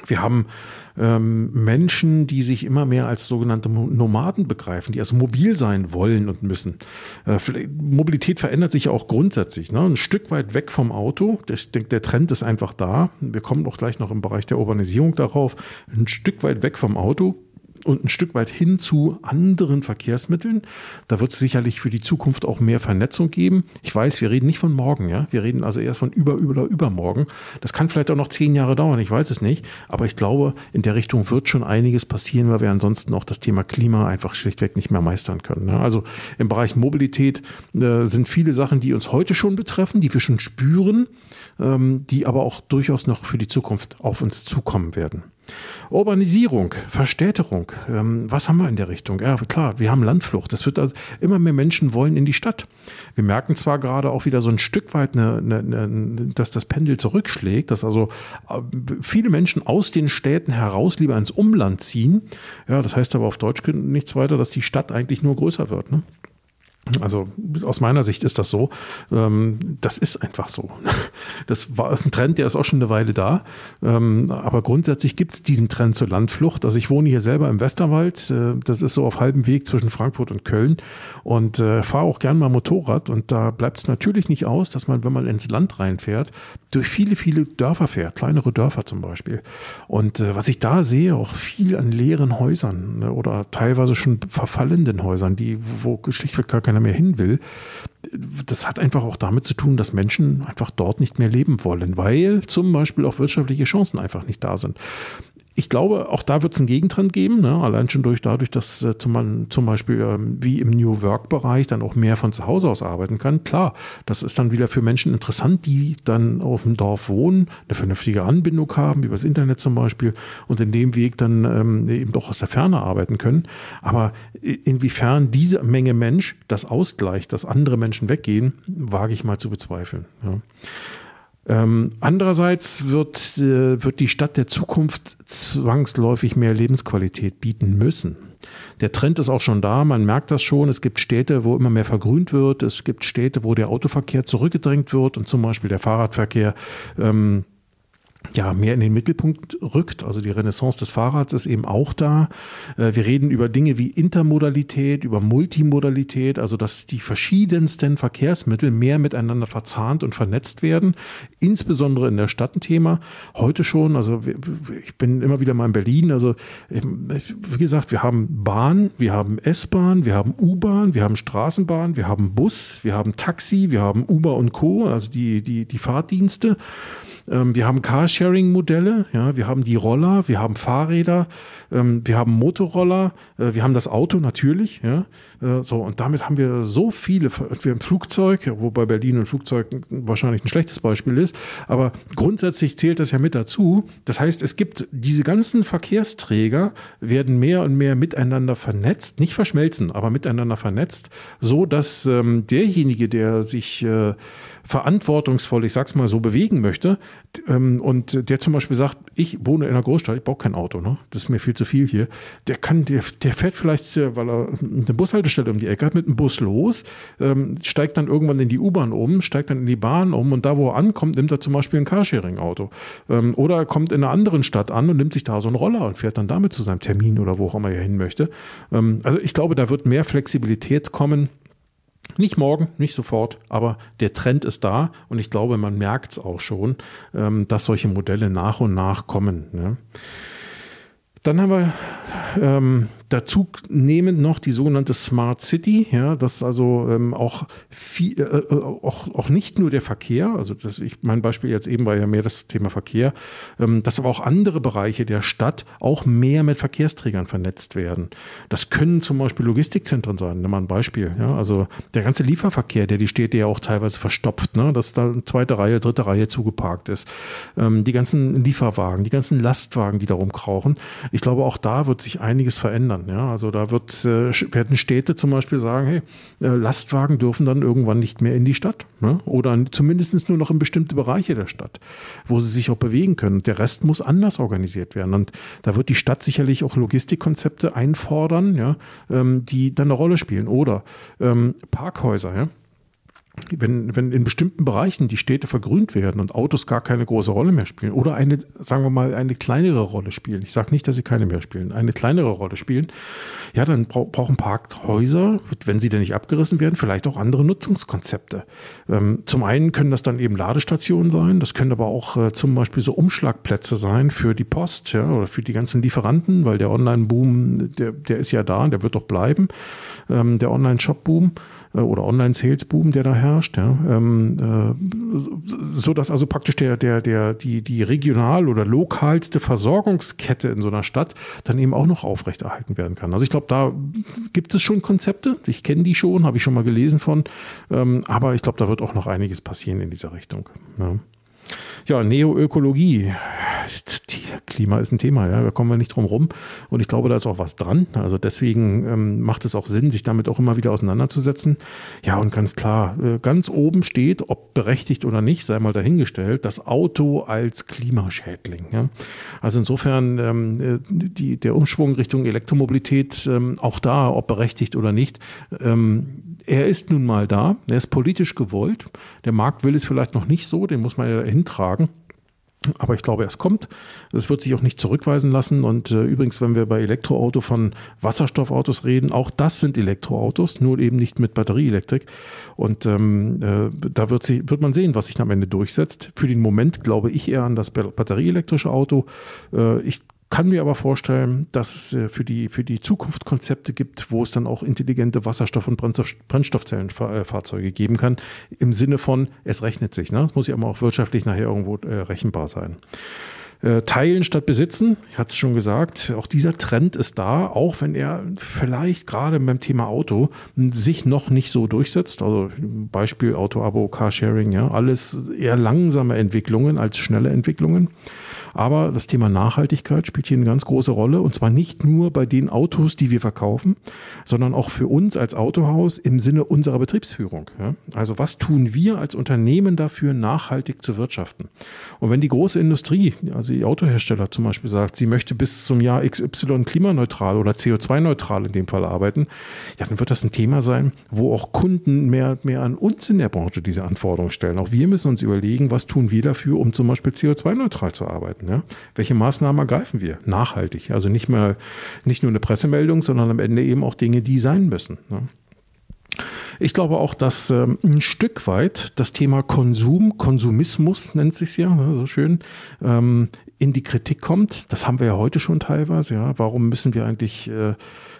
Wir haben ähm, Menschen, die sich immer mehr als sogenannte Nomaden begreifen, die also mobil sein wollen und müssen. Äh, Mobilität verändert sich ja auch grundsätzlich. Ne? Ein Stück weit weg vom Auto. Ich denke, der Trend ist einfach da. Wir kommen auch gleich noch im Bereich der Urbanisierung darauf. Ein Stück weit weg vom Auto und ein Stück weit hin zu anderen Verkehrsmitteln. Da wird es sicherlich für die Zukunft auch mehr Vernetzung geben. Ich weiß, wir reden nicht von morgen, ja. Wir reden also erst von über, über, übermorgen. Das kann vielleicht auch noch zehn Jahre dauern, ich weiß es nicht. Aber ich glaube, in der Richtung wird schon einiges passieren, weil wir ansonsten auch das Thema Klima einfach schlichtweg nicht mehr meistern können. Ja? Also im Bereich Mobilität äh, sind viele Sachen, die uns heute schon betreffen, die wir schon spüren, ähm, die aber auch durchaus noch für die Zukunft auf uns zukommen werden. Urbanisierung, Verstädterung, ähm, was haben wir in der Richtung? Ja, klar, wir haben Landflucht. Es wird also immer mehr Menschen wollen in die Stadt. Wir merken zwar gerade auch wieder so ein Stück weit, eine, eine, eine, dass das Pendel zurückschlägt, dass also äh, viele Menschen aus den Städten heraus lieber ins Umland ziehen. Ja, das heißt aber auf Deutsch nichts weiter, dass die Stadt eigentlich nur größer wird. Ne? Also aus meiner Sicht ist das so. Ähm, das ist einfach so. Das war ist ein Trend, der ist auch schon eine Weile da. Ähm, aber grundsätzlich gibt es diesen Trend zur Landflucht. Also ich wohne hier selber im Westerwald. Äh, das ist so auf halbem Weg zwischen Frankfurt und Köln und äh, fahre auch gern mal Motorrad. Und da bleibt es natürlich nicht aus, dass man, wenn man ins Land reinfährt, durch viele, viele Dörfer fährt, kleinere Dörfer zum Beispiel. Und äh, was ich da sehe, auch viel an leeren Häusern oder teilweise schon verfallenden Häusern, die, wo schlichtweg gar keine keiner mehr hin will. Das hat einfach auch damit zu tun, dass Menschen einfach dort nicht mehr leben wollen, weil zum Beispiel auch wirtschaftliche Chancen einfach nicht da sind ich glaube, auch da wird es einen Gegentrend geben, ne? allein schon durch dadurch, dass äh, zum, zum Beispiel ähm, wie im New Work-Bereich dann auch mehr von zu Hause aus arbeiten kann. Klar, das ist dann wieder für Menschen interessant, die dann auf dem Dorf wohnen, eine vernünftige Anbindung haben, übers Internet zum Beispiel, und in dem Weg dann ähm, eben doch aus der Ferne arbeiten können. Aber inwiefern diese Menge Mensch das ausgleicht, dass andere Menschen weggehen, wage ich mal zu bezweifeln. Ja. Ähm, andererseits wird, äh, wird die Stadt der Zukunft zwangsläufig mehr Lebensqualität bieten müssen. Der Trend ist auch schon da, man merkt das schon. Es gibt Städte, wo immer mehr vergrünt wird. Es gibt Städte, wo der Autoverkehr zurückgedrängt wird und zum Beispiel der Fahrradverkehr ähm, ja, mehr in den Mittelpunkt rückt. Also die Renaissance des Fahrrads ist eben auch da. Äh, wir reden über Dinge wie Intermodalität, über Multimodalität, also dass die verschiedensten Verkehrsmittel mehr miteinander verzahnt und vernetzt werden, insbesondere in der Stadt ein Thema. Heute schon, also ich bin immer wieder mal in Berlin, also wie gesagt, wir haben Bahn, wir haben S-Bahn, wir haben U-Bahn, wir haben Straßenbahn, wir haben Bus, wir haben Taxi, wir haben Uber und Co., also die, die, die Fahrdienste. Ähm, wir haben Carsharing-Modelle, ja, wir haben die Roller, wir haben Fahrräder, ähm, wir haben Motorroller, äh, wir haben das Auto natürlich, ja, äh, so und damit haben wir so viele, wir haben Flugzeug, wobei Berlin ein Flugzeug wahrscheinlich ein schlechtes Beispiel ist, aber grundsätzlich zählt das ja mit dazu. Das heißt, es gibt diese ganzen Verkehrsträger werden mehr und mehr miteinander vernetzt, nicht verschmelzen, aber miteinander vernetzt, so dass ähm, derjenige, der sich äh, verantwortungsvoll, ich sag's mal so, bewegen möchte ähm, und der zum Beispiel sagt, ich wohne in einer Großstadt, ich brauche kein Auto, ne? das ist mir viel zu viel hier, der kann, der, der fährt vielleicht, äh, weil er eine Bushaltestelle um die Ecke hat, mit einem Bus los, ähm, steigt dann irgendwann in die U-Bahn um, steigt dann in die Bahn um und da, wo er ankommt, nimmt er zum Beispiel ein Carsharing-Auto. Ähm, oder er kommt in einer anderen Stadt an und nimmt sich da so einen Roller und fährt dann damit zu seinem Termin oder wo auch immer er hin möchte. Ähm, also ich glaube, da wird mehr Flexibilität kommen nicht morgen, nicht sofort, aber der Trend ist da und ich glaube, man merkt es auch schon, ähm, dass solche Modelle nach und nach kommen. Ne? Dann haben wir ähm, dazu nehmend noch die sogenannte Smart City, ja, das also ähm, auch, viel, äh, äh, auch, auch nicht nur der Verkehr, also das, ich, mein Beispiel jetzt eben war ja mehr das Thema Verkehr, ähm, dass aber auch andere Bereiche der Stadt auch mehr mit Verkehrsträgern vernetzt werden. Das können zum Beispiel Logistikzentren sein, nimm mal ein Beispiel, ja, also der ganze Lieferverkehr, der die Städte ja auch teilweise verstopft, ne, dass da zweite Reihe, dritte Reihe zugeparkt ist, ähm, die ganzen Lieferwagen, die ganzen Lastwagen, die da rumkrauchen. Ich glaube, auch da wird sich einiges verändern verändern. Ja, also da wird, äh, werden Städte zum Beispiel sagen, hey, äh, Lastwagen dürfen dann irgendwann nicht mehr in die Stadt. Ne? Oder zumindest nur noch in bestimmte Bereiche der Stadt, wo sie sich auch bewegen können. Der Rest muss anders organisiert werden. Und da wird die Stadt sicherlich auch Logistikkonzepte einfordern, ja, ähm, die dann eine Rolle spielen. Oder ähm, Parkhäuser, ja wenn, wenn in bestimmten Bereichen die Städte vergrünt werden und Autos gar keine große Rolle mehr spielen oder eine, sagen wir mal, eine kleinere Rolle spielen, ich sage nicht, dass sie keine mehr spielen, eine kleinere Rolle spielen, ja, dann brauchen Parkhäuser, wenn sie denn nicht abgerissen werden, vielleicht auch andere Nutzungskonzepte. Ähm, zum einen können das dann eben Ladestationen sein, das können aber auch äh, zum Beispiel so Umschlagplätze sein für die Post ja, oder für die ganzen Lieferanten, weil der Online-Boom, der, der ist ja da und der wird doch bleiben, ähm, der Online-Shop-Boom. Äh, oder Online-Sales-Boom, der da herrscht, ja, ähm, äh, so dass also praktisch der, der, der, die, die regional oder lokalste Versorgungskette in so einer Stadt dann eben auch noch aufrechterhalten werden kann. Also ich glaube, da gibt es schon Konzepte. Ich kenne die schon, habe ich schon mal gelesen von. Ähm, aber ich glaube, da wird auch noch einiges passieren in dieser Richtung. Ja. Ja, Neoökologie. Klima ist ein Thema, ja, da kommen wir nicht drum rum. Und ich glaube, da ist auch was dran. Also deswegen ähm, macht es auch Sinn, sich damit auch immer wieder auseinanderzusetzen. Ja, und ganz klar, äh, ganz oben steht, ob berechtigt oder nicht, sei mal dahingestellt, das Auto als Klimaschädling. Ja. Also insofern ähm, äh, die, der Umschwung Richtung Elektromobilität, ähm, auch da, ob berechtigt oder nicht, ähm, er ist nun mal da, er ist politisch gewollt. Der Markt will es vielleicht noch nicht so, den muss man ja hintragen. Aber ich glaube, es kommt. Es wird sich auch nicht zurückweisen lassen. Und äh, übrigens, wenn wir bei Elektroauto von Wasserstoffautos reden, auch das sind Elektroautos, nur eben nicht mit Batterieelektrik. Und ähm, äh, da wird, sie, wird man sehen, was sich am Ende durchsetzt. Für den Moment glaube ich eher an das batterieelektrische Auto. Äh, ich kann mir aber vorstellen, dass es äh, für die, für die Zukunft Konzepte gibt, wo es dann auch intelligente Wasserstoff- und Brennstoffzellenfahrzeuge geben kann, im Sinne von, es rechnet sich. Ne? Es muss ja immer auch wirtschaftlich nachher irgendwo äh, rechenbar sein. Äh, teilen statt besitzen, ich hatte es schon gesagt, auch dieser Trend ist da, auch wenn er vielleicht gerade beim Thema Auto sich noch nicht so durchsetzt. Also Beispiel Auto-Abo, Carsharing, ja, alles eher langsame Entwicklungen als schnelle Entwicklungen. Aber das Thema Nachhaltigkeit spielt hier eine ganz große Rolle und zwar nicht nur bei den Autos, die wir verkaufen, sondern auch für uns als Autohaus im Sinne unserer Betriebsführung. Ja? Also was tun wir als Unternehmen dafür, nachhaltig zu wirtschaften? Und wenn die große Industrie, also die Autohersteller zum Beispiel sagt, sie möchte bis zum Jahr XY klimaneutral oder CO2-neutral in dem Fall arbeiten, ja, dann wird das ein Thema sein, wo auch Kunden mehr, mehr an uns in der Branche diese Anforderungen stellen. Auch wir müssen uns überlegen, was tun wir dafür, um zum Beispiel CO2-neutral zu arbeiten arbeiten. Ja? Welche Maßnahmen ergreifen wir? Nachhaltig. Also nicht mehr, nicht nur eine Pressemeldung, sondern am Ende eben auch Dinge, die sein müssen. Ne? Ich glaube auch, dass ähm, ein Stück weit das Thema Konsum, Konsumismus nennt sich ja, ne, so schön, ähm, in die Kritik kommt. Das haben wir ja heute schon teilweise. Ja, warum müssen wir eigentlich äh,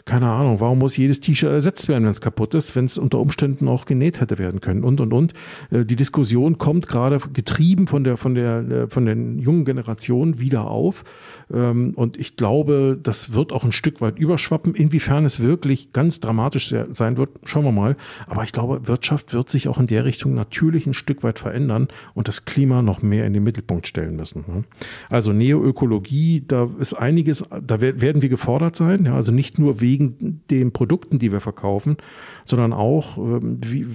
keine Ahnung, warum muss jedes T-Shirt ersetzt werden, wenn es kaputt ist, wenn es unter Umständen auch genäht hätte werden können und und und. Äh, die Diskussion kommt gerade getrieben von der von der äh, von den jungen Generationen wieder auf ähm, und ich glaube, das wird auch ein Stück weit überschwappen. Inwiefern es wirklich ganz dramatisch sein wird, schauen wir mal. Aber ich glaube, Wirtschaft wird sich auch in der Richtung natürlich ein Stück weit verändern und das Klima noch mehr in den Mittelpunkt stellen müssen. Ne? Also Neoökologie, da ist einiges, da werden wir gefordert sein. Also nicht nur wegen wegen den Produkten, die wir verkaufen, sondern auch ähm, wie,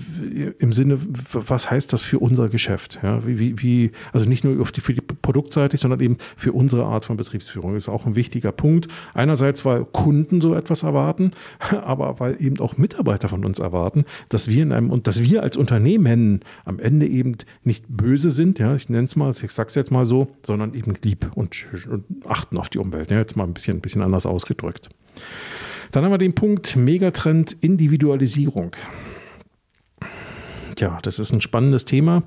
im Sinne, was heißt das für unser Geschäft? Ja, wie, wie, also nicht nur die, für die Produktseite, sondern eben für unsere Art von Betriebsführung. Das ist auch ein wichtiger Punkt. Einerseits, weil Kunden so etwas erwarten, aber weil eben auch Mitarbeiter von uns erwarten, dass wir in einem und dass wir als Unternehmen am Ende eben nicht böse sind, ja, ich nenne es mal, ich sag's jetzt mal so, sondern eben lieb und, und achten auf die Umwelt. Ja, jetzt mal ein bisschen, ein bisschen anders ausgedrückt. Dann haben wir den Punkt Megatrend Individualisierung. Ja, das ist ein spannendes Thema.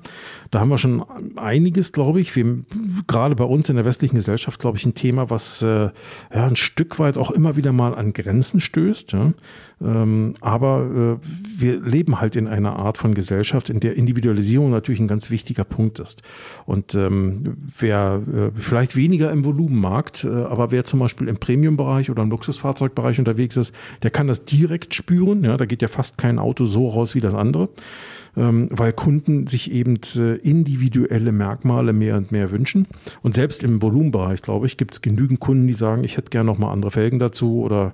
Da haben wir schon einiges, glaube ich. Wir, gerade bei uns in der westlichen Gesellschaft, glaube ich, ein Thema, was äh, ja, ein Stück weit auch immer wieder mal an Grenzen stößt. Ja. Ähm, aber äh, wir leben halt in einer Art von Gesellschaft, in der Individualisierung natürlich ein ganz wichtiger Punkt ist. Und ähm, wer äh, vielleicht weniger im Volumenmarkt, äh, aber wer zum Beispiel im Premium-Bereich oder im Luxusfahrzeugbereich unterwegs ist, der kann das direkt spüren. Ja, da geht ja fast kein Auto so raus wie das andere. Ähm, weil Kunden sich eben äh, individuelle Merkmale mehr und mehr wünschen. Und selbst im Volumenbereich, glaube ich, gibt es genügend Kunden, die sagen, ich hätte gerne noch mal andere Felgen dazu oder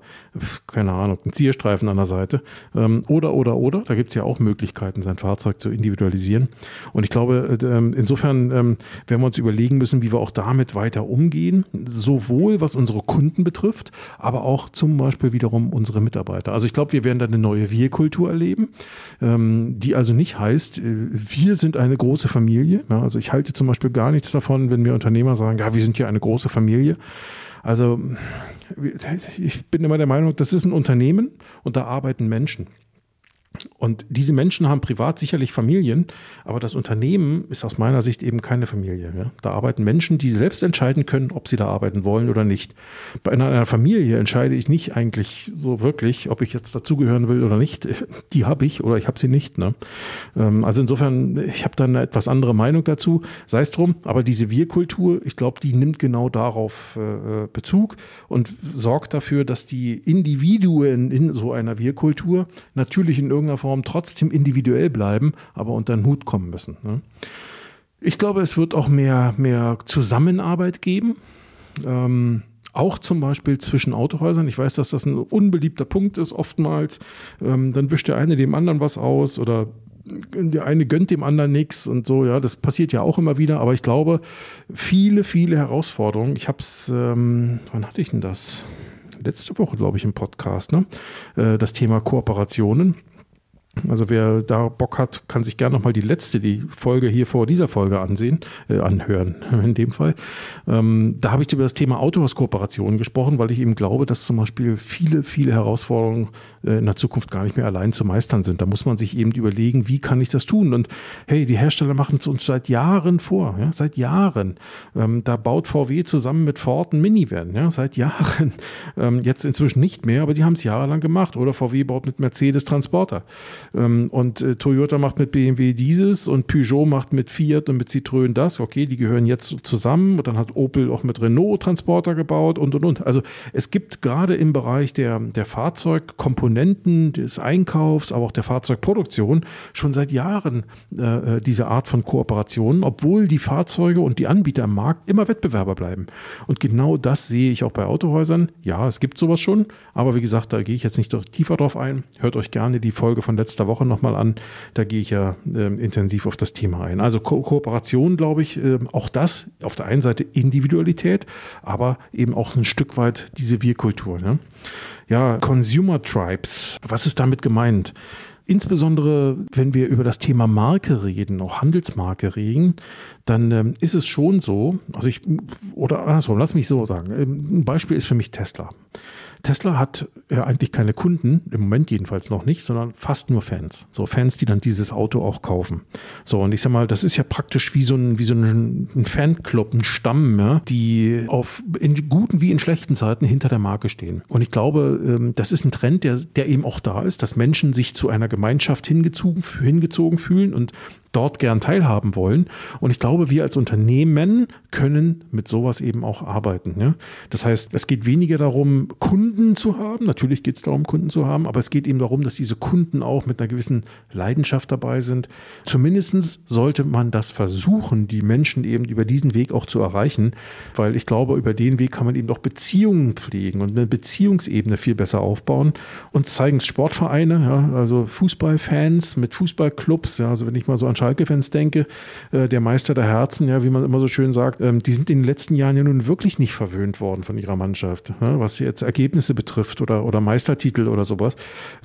keine Ahnung, einen Zierstreifen an der Seite. Ähm, oder, oder, oder. Da gibt es ja auch Möglichkeiten, sein Fahrzeug zu individualisieren. Und ich glaube, äh, ähm, insofern werden wir uns überlegen müssen, wie wir auch damit weiter umgehen. Sowohl was unsere Kunden betrifft, aber auch zum Beispiel wiederum unsere Mitarbeiter. Also ich glaube, wir werden da eine neue Wir-Kultur erleben, die also nicht heißt, äh, wir sind eine große Familie. Ja, also ich halte zum Beispiel gar nichts davon, wenn mir Unternehmer sagen, ja, wir sind hier eine große Familie. Also ich bin immer der Meinung, das ist ein Unternehmen und da arbeiten Menschen. Und diese Menschen haben privat sicherlich Familien, aber das Unternehmen ist aus meiner Sicht eben keine Familie. Ja? Da arbeiten Menschen, die selbst entscheiden können, ob sie da arbeiten wollen oder nicht. Bei einer, einer Familie entscheide ich nicht eigentlich so wirklich, ob ich jetzt dazugehören will oder nicht. Die habe ich oder ich habe sie nicht. Ne? Ähm, also insofern, ich habe da eine etwas andere Meinung dazu. Sei es drum, aber diese Wir-Kultur, ich glaube, die nimmt genau darauf äh, Bezug und sorgt dafür, dass die Individuen in so einer Wir-Kultur natürlich in irgendeiner irgendeiner Form trotzdem individuell bleiben, aber unter den Hut kommen müssen. Ne? Ich glaube, es wird auch mehr, mehr Zusammenarbeit geben. Ähm, auch zum Beispiel zwischen Autohäusern. Ich weiß, dass das ein unbeliebter Punkt ist oftmals. Ähm, dann wischt der eine dem anderen was aus oder der eine gönnt dem anderen nichts und so. Ja, das passiert ja auch immer wieder. Aber ich glaube, viele, viele Herausforderungen. Ich habe es, ähm, wann hatte ich denn das? Letzte Woche, glaube ich, im Podcast. Ne? Äh, das Thema Kooperationen. Also wer da Bock hat, kann sich gerne nochmal die letzte, die Folge hier vor dieser Folge ansehen, äh, anhören in dem Fall. Ähm, da habe ich über das Thema Autohauskooperationen gesprochen, weil ich eben glaube, dass zum Beispiel viele, viele Herausforderungen äh, in der Zukunft gar nicht mehr allein zu meistern sind. Da muss man sich eben überlegen, wie kann ich das tun? Und hey, die Hersteller machen es uns seit Jahren vor, ja, seit Jahren. Ähm, da baut VW zusammen mit Ford ein Minivan, ja, seit Jahren. Ähm, jetzt inzwischen nicht mehr, aber die haben es jahrelang gemacht. Oder VW baut mit Mercedes Transporter. Ähm, und äh, Toyota macht mit BMW dieses und Peugeot macht mit Fiat und mit Citroën das. Okay, die gehören jetzt zusammen. Und dann hat Opel auch mit Renault Transporter gebaut und und und. Also es gibt gerade im Bereich der, der Fahrzeugkomponenten, des Einkaufs, aber auch der Fahrzeugproduktion schon seit Jahren äh, äh, diese Art von Kooperationen, obwohl die Fahrzeuge und die Anbieter am Markt immer Wettbewerber bleiben. Und genau das sehe ich auch bei Autohäusern. Ja, es gibt sowas schon, aber wie gesagt, da gehe ich jetzt nicht tiefer drauf ein. Hört euch gerne die Folge von letzter letzter Woche nochmal an. Da gehe ich ja äh, intensiv auf das Thema ein. Also Ko Kooperation, glaube ich, äh, auch das auf der einen Seite Individualität, aber eben auch ein Stück weit diese Wir-Kultur. Ne? Ja, Consumer Tribes, was ist damit gemeint? Insbesondere, wenn wir über das Thema Marke reden, auch Handelsmarke reden, dann ähm, ist es schon so, also ich, oder andersrum, lass mich so sagen, ähm, ein Beispiel ist für mich Tesla. Tesla hat ja eigentlich keine Kunden, im Moment jedenfalls noch nicht, sondern fast nur Fans. So Fans, die dann dieses Auto auch kaufen. So, und ich sag mal, das ist ja praktisch wie so ein, wie so ein, ein Fanclub, ein Stamm, ja, die auf in guten wie in schlechten Zeiten hinter der Marke stehen. Und ich glaube, ähm, das ist ein Trend, der, der eben auch da ist, dass Menschen sich zu einer Gemeinschaft hingezogen, hingezogen fühlen und dort gern teilhaben wollen. Und ich glaube, wir als Unternehmen können mit sowas eben auch arbeiten. Ja? Das heißt, es geht weniger darum, Kunden zu haben. Natürlich geht es darum, Kunden zu haben, aber es geht eben darum, dass diese Kunden auch mit einer gewissen Leidenschaft dabei sind. Zumindest sollte man das versuchen, die Menschen eben über diesen Weg auch zu erreichen, weil ich glaube, über den Weg kann man eben doch Beziehungen pflegen und eine Beziehungsebene viel besser aufbauen. Und zeigen es Sportvereine, ja, also Fußballfans mit Fußballclubs. Ja, also wenn ich mal so an Schalke-Fans denke, äh, der Meister der Herzen, ja, wie man immer so schön sagt, ähm, die sind in den letzten Jahren ja nun wirklich nicht verwöhnt worden von ihrer Mannschaft, ja, was jetzt Ergebnisse betrifft oder, oder Meistertitel oder sowas.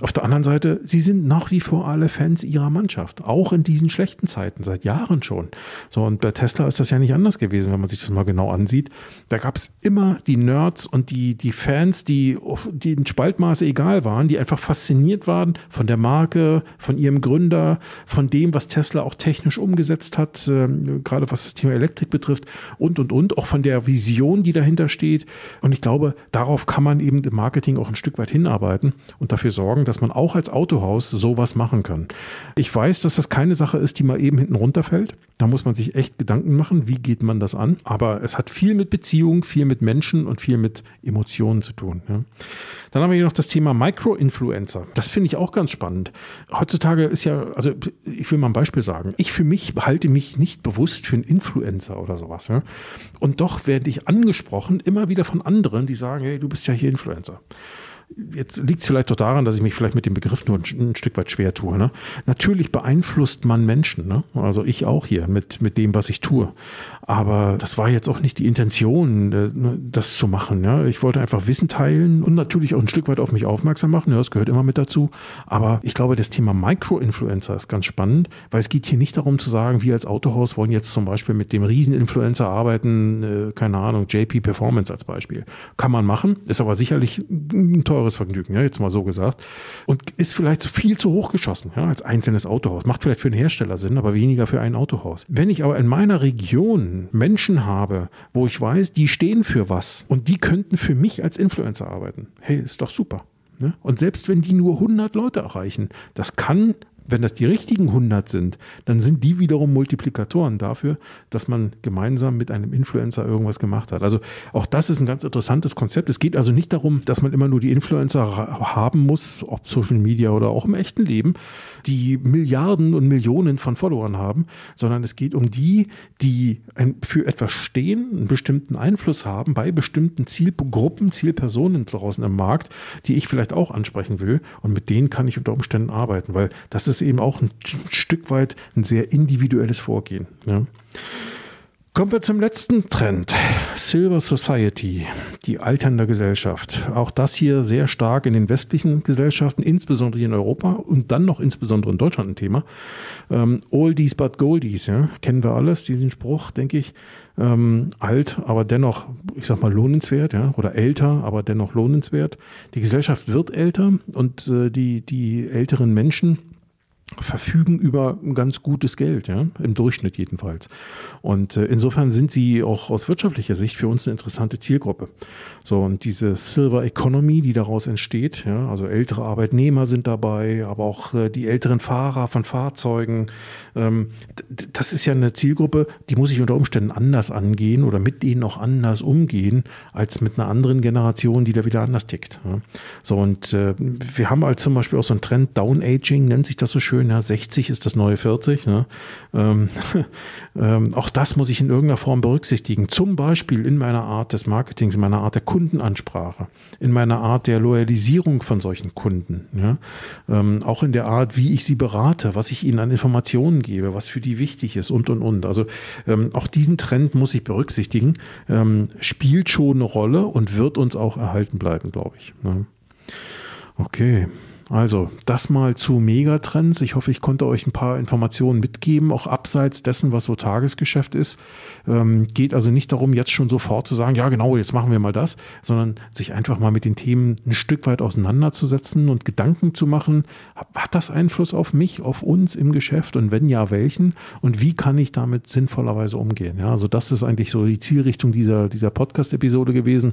Auf der anderen Seite, sie sind nach wie vor alle Fans ihrer Mannschaft, auch in diesen schlechten Zeiten, seit Jahren schon. So, und bei Tesla ist das ja nicht anders gewesen, wenn man sich das mal genau ansieht. Da gab es immer die Nerds und die, die Fans, die, die in Spaltmaße egal waren, die einfach fasziniert waren von der Marke, von ihrem Gründer, von dem, was Tesla auch technisch umgesetzt hat, äh, gerade was das Thema Elektrik betrifft und, und, und, auch von der Vision, die dahinter steht. Und ich glaube, darauf kann man eben im Marketing auch ein Stück weit hinarbeiten und dafür sorgen, dass man auch als Autohaus sowas machen kann. Ich weiß, dass das keine Sache ist, die mal eben hinten runterfällt. Da muss man sich echt Gedanken machen, wie geht man das an. Aber es hat viel mit Beziehung, viel mit Menschen und viel mit Emotionen zu tun. Ja. Dann haben wir hier noch das Thema Micro-Influencer. Das finde ich auch ganz spannend. Heutzutage ist ja, also ich will mal ein Beispiel sagen. Ich für mich halte mich nicht bewusst für einen Influencer oder sowas. Ja. Und doch werde ich angesprochen immer wieder von anderen, die sagen, hey, du bist ja hier Influencer. Jetzt liegt es vielleicht doch daran, dass ich mich vielleicht mit dem Begriff nur ein, ein Stück weit schwer tue. Ne? Natürlich beeinflusst man Menschen, ne? also ich auch hier mit, mit dem, was ich tue. Aber das war jetzt auch nicht die Intention, äh, ne, das zu machen. Ja? Ich wollte einfach Wissen teilen und natürlich auch ein Stück weit auf mich aufmerksam machen. Ja, das gehört immer mit dazu. Aber ich glaube, das Thema Micro-Influencer ist ganz spannend, weil es geht hier nicht darum zu sagen, wir als Autohaus wollen jetzt zum Beispiel mit dem Rieseninfluencer arbeiten, äh, keine Ahnung, JP Performance als Beispiel. Kann man machen, ist aber sicherlich ein teures teures Vergnügen, ja, jetzt mal so gesagt. Und ist vielleicht viel zu hoch geschossen, ja, als einzelnes Autohaus. Macht vielleicht für den Hersteller Sinn, aber weniger für ein Autohaus. Wenn ich aber in meiner Region Menschen habe, wo ich weiß, die stehen für was und die könnten für mich als Influencer arbeiten, hey, ist doch super. Ne? Und selbst wenn die nur 100 Leute erreichen, das kann wenn das die richtigen 100 sind, dann sind die wiederum Multiplikatoren dafür, dass man gemeinsam mit einem Influencer irgendwas gemacht hat. Also auch das ist ein ganz interessantes Konzept. Es geht also nicht darum, dass man immer nur die Influencer haben muss, ob Social Media oder auch im echten Leben, die Milliarden und Millionen von Followern haben, sondern es geht um die, die für etwas stehen, einen bestimmten Einfluss haben bei bestimmten Zielgruppen, Zielpersonen draußen im Markt, die ich vielleicht auch ansprechen will. Und mit denen kann ich unter Umständen arbeiten, weil das ist eben auch ein Stück weit ein sehr individuelles Vorgehen. Ja. Kommen wir zum letzten Trend. Silver Society, die alternde Gesellschaft. Auch das hier sehr stark in den westlichen Gesellschaften, insbesondere in Europa und dann noch insbesondere in Deutschland ein Thema. Ähm, Oldies but Goldies, ja, kennen wir alles, diesen Spruch, denke ich. Ähm, alt, aber dennoch, ich sag mal, lohnenswert, ja, oder älter, aber dennoch lohnenswert. Die Gesellschaft wird älter und äh, die, die älteren Menschen, verfügen über ganz gutes Geld, ja, im Durchschnitt jedenfalls. Und äh, insofern sind sie auch aus wirtschaftlicher Sicht für uns eine interessante Zielgruppe. So, und diese Silver Economy, die daraus entsteht, ja, also ältere Arbeitnehmer sind dabei, aber auch äh, die älteren Fahrer von Fahrzeugen, ähm, das ist ja eine Zielgruppe, die muss ich unter Umständen anders angehen oder mit denen auch anders umgehen, als mit einer anderen Generation, die da wieder anders tickt. Ja. So, und äh, wir haben halt zum Beispiel auch so einen Trend, Down Aging nennt sich das so schön, schön, ja, 60 ist das neue 40. Ne? Ähm, ähm, auch das muss ich in irgendeiner Form berücksichtigen. Zum Beispiel in meiner Art des Marketings, in meiner Art der Kundenansprache, in meiner Art der Loyalisierung von solchen Kunden. Ja? Ähm, auch in der Art, wie ich sie berate, was ich ihnen an Informationen gebe, was für die wichtig ist und, und, und. Also ähm, auch diesen Trend muss ich berücksichtigen. Ähm, spielt schon eine Rolle und wird uns auch erhalten bleiben, glaube ich. Ne? Okay. Also das mal zu Megatrends. Ich hoffe, ich konnte euch ein paar Informationen mitgeben, auch abseits dessen, was so Tagesgeschäft ist. Ähm, geht also nicht darum, jetzt schon sofort zu sagen, ja genau, jetzt machen wir mal das, sondern sich einfach mal mit den Themen ein Stück weit auseinanderzusetzen und Gedanken zu machen, hat das Einfluss auf mich, auf uns im Geschäft und wenn ja, welchen? Und wie kann ich damit sinnvollerweise umgehen? Ja, also das ist eigentlich so die Zielrichtung dieser, dieser Podcast-Episode gewesen.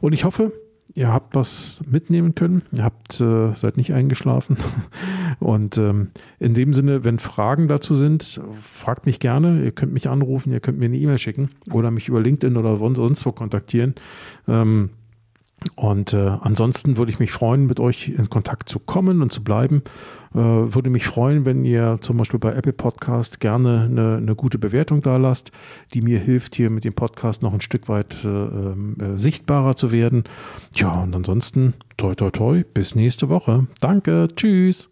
Und ich hoffe, ihr habt was mitnehmen können. Ihr habt, äh, seid nicht eingeschlafen. Und ähm, in dem Sinne, wenn Fragen dazu sind, fragt mich gerne. Ihr könnt mich anrufen, ihr könnt mir eine E-Mail schicken oder mich über LinkedIn oder sonst wo kontaktieren. Ähm, und äh, ansonsten würde ich mich freuen, mit euch in Kontakt zu kommen und zu bleiben. Äh, würde mich freuen, wenn ihr zum Beispiel bei Apple Podcast gerne eine, eine gute Bewertung da lasst, die mir hilft, hier mit dem Podcast noch ein Stück weit äh, äh, sichtbarer zu werden. Ja, und ansonsten toi toi toi, bis nächste Woche. Danke, tschüss.